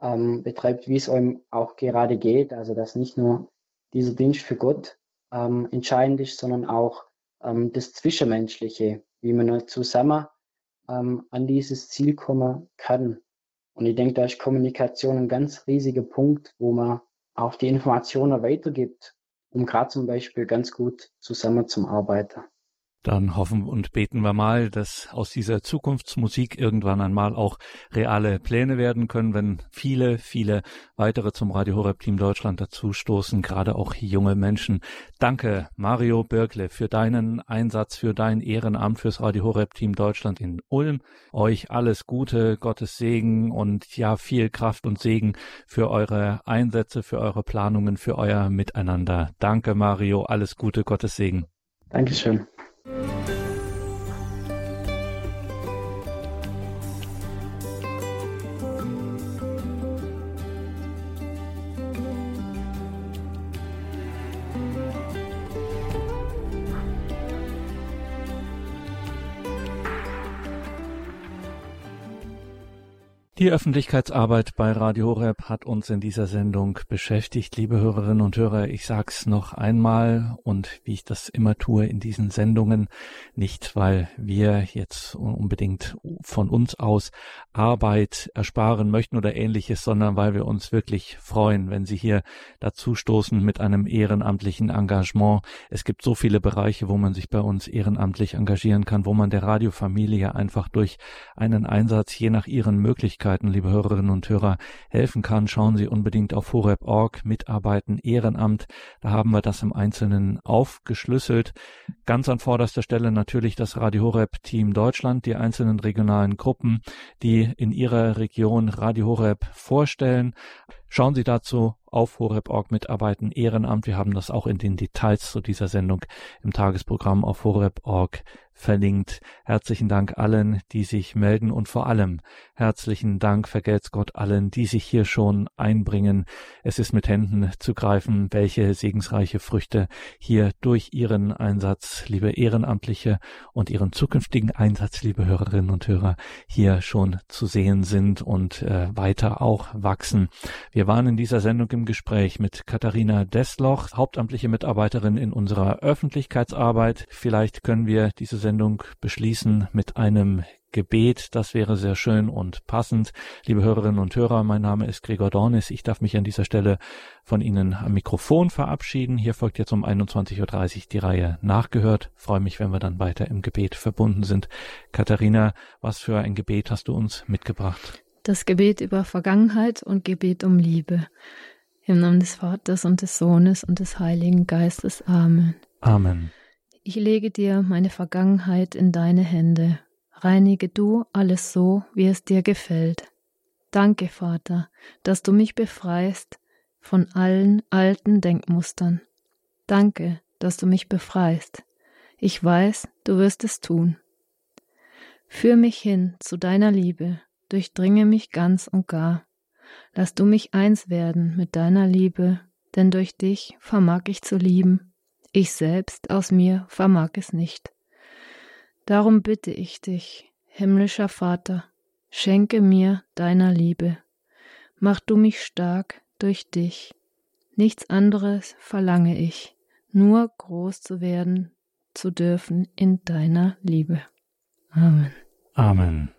ähm, betreibt, wie es einem auch gerade geht. Also dass nicht nur dieser Dienst für Gott ähm, entscheidend ist, sondern auch ähm, das Zwischenmenschliche, wie man zusammen ähm, an dieses Ziel kommen kann. Und ich denke, da ist Kommunikation ein ganz riesiger Punkt, wo man auch die Informationen weitergibt, um gerade zum Beispiel ganz gut zusammen zum Arbeiten. Dann hoffen und beten wir mal, dass aus dieser Zukunftsmusik irgendwann einmal auch reale Pläne werden können, wenn viele, viele weitere zum Radio Horeb Team Deutschland dazustoßen, gerade auch junge Menschen. Danke, Mario Birkle, für deinen Einsatz, für dein Ehrenamt fürs Radio Horeb Team Deutschland in Ulm. Euch alles Gute, Gottes Segen und ja, viel Kraft und Segen für eure Einsätze, für eure Planungen, für euer Miteinander. Danke, Mario. Alles Gute, Gottes Segen. Dankeschön. Thank you. Die Öffentlichkeitsarbeit bei Radio Horeb hat uns in dieser Sendung beschäftigt, liebe Hörerinnen und Hörer. Ich sag's noch einmal und wie ich das immer tue in diesen Sendungen, nicht weil wir jetzt unbedingt von uns aus Arbeit ersparen möchten oder ähnliches, sondern weil wir uns wirklich freuen, wenn Sie hier dazu stoßen mit einem ehrenamtlichen Engagement. Es gibt so viele Bereiche, wo man sich bei uns ehrenamtlich engagieren kann, wo man der Radiofamilie einfach durch einen Einsatz je nach ihren Möglichkeiten Möglichkeiten, liebe Hörerinnen und Hörer, helfen kann, schauen Sie unbedingt auf horeb.org, Mitarbeiten, Ehrenamt. Da haben wir das im Einzelnen aufgeschlüsselt. Ganz an vorderster Stelle natürlich das Radio Horeb Team Deutschland, die einzelnen regionalen Gruppen, die in ihrer Region Radio Horeb vorstellen. Schauen Sie dazu auf horeb.org mitarbeiten, Ehrenamt. Wir haben das auch in den Details zu dieser Sendung im Tagesprogramm auf horeb.org verlinkt. Herzlichen Dank allen, die sich melden und vor allem herzlichen Dank, vergelt's Gott allen, die sich hier schon einbringen. Es ist mit Händen zu greifen, welche segensreiche Früchte hier durch Ihren Einsatz, liebe Ehrenamtliche und Ihren zukünftigen Einsatz, liebe Hörerinnen und Hörer, hier schon zu sehen sind und äh, weiter auch wachsen. Wir waren in dieser Sendung im Gespräch mit Katharina Desloch, hauptamtliche Mitarbeiterin in unserer Öffentlichkeitsarbeit. Vielleicht können wir diese Sendung beschließen mit einem Gebet. Das wäre sehr schön und passend. Liebe Hörerinnen und Hörer, mein Name ist Gregor Dornis. Ich darf mich an dieser Stelle von Ihnen am Mikrofon verabschieden. Hier folgt jetzt um 21.30 Uhr die Reihe Nachgehört. freue mich, wenn wir dann weiter im Gebet verbunden sind. Katharina, was für ein Gebet hast du uns mitgebracht? Das Gebet über Vergangenheit und Gebet um Liebe. Im Namen des Vaters und des Sohnes und des Heiligen Geistes. Amen. Amen. Ich lege dir meine Vergangenheit in deine Hände. Reinige du alles so, wie es dir gefällt. Danke, Vater, dass du mich befreist von allen alten Denkmustern. Danke, dass du mich befreist. Ich weiß, du wirst es tun. Führ mich hin zu deiner Liebe, durchdringe mich ganz und gar. Lass du mich eins werden mit deiner Liebe, denn durch dich vermag ich zu lieben ich selbst aus mir vermag es nicht. Darum bitte ich dich, himmlischer Vater, schenke mir deiner Liebe. Mach du mich stark durch dich. Nichts anderes verlange ich, nur groß zu werden, zu dürfen in deiner Liebe. Amen. Amen.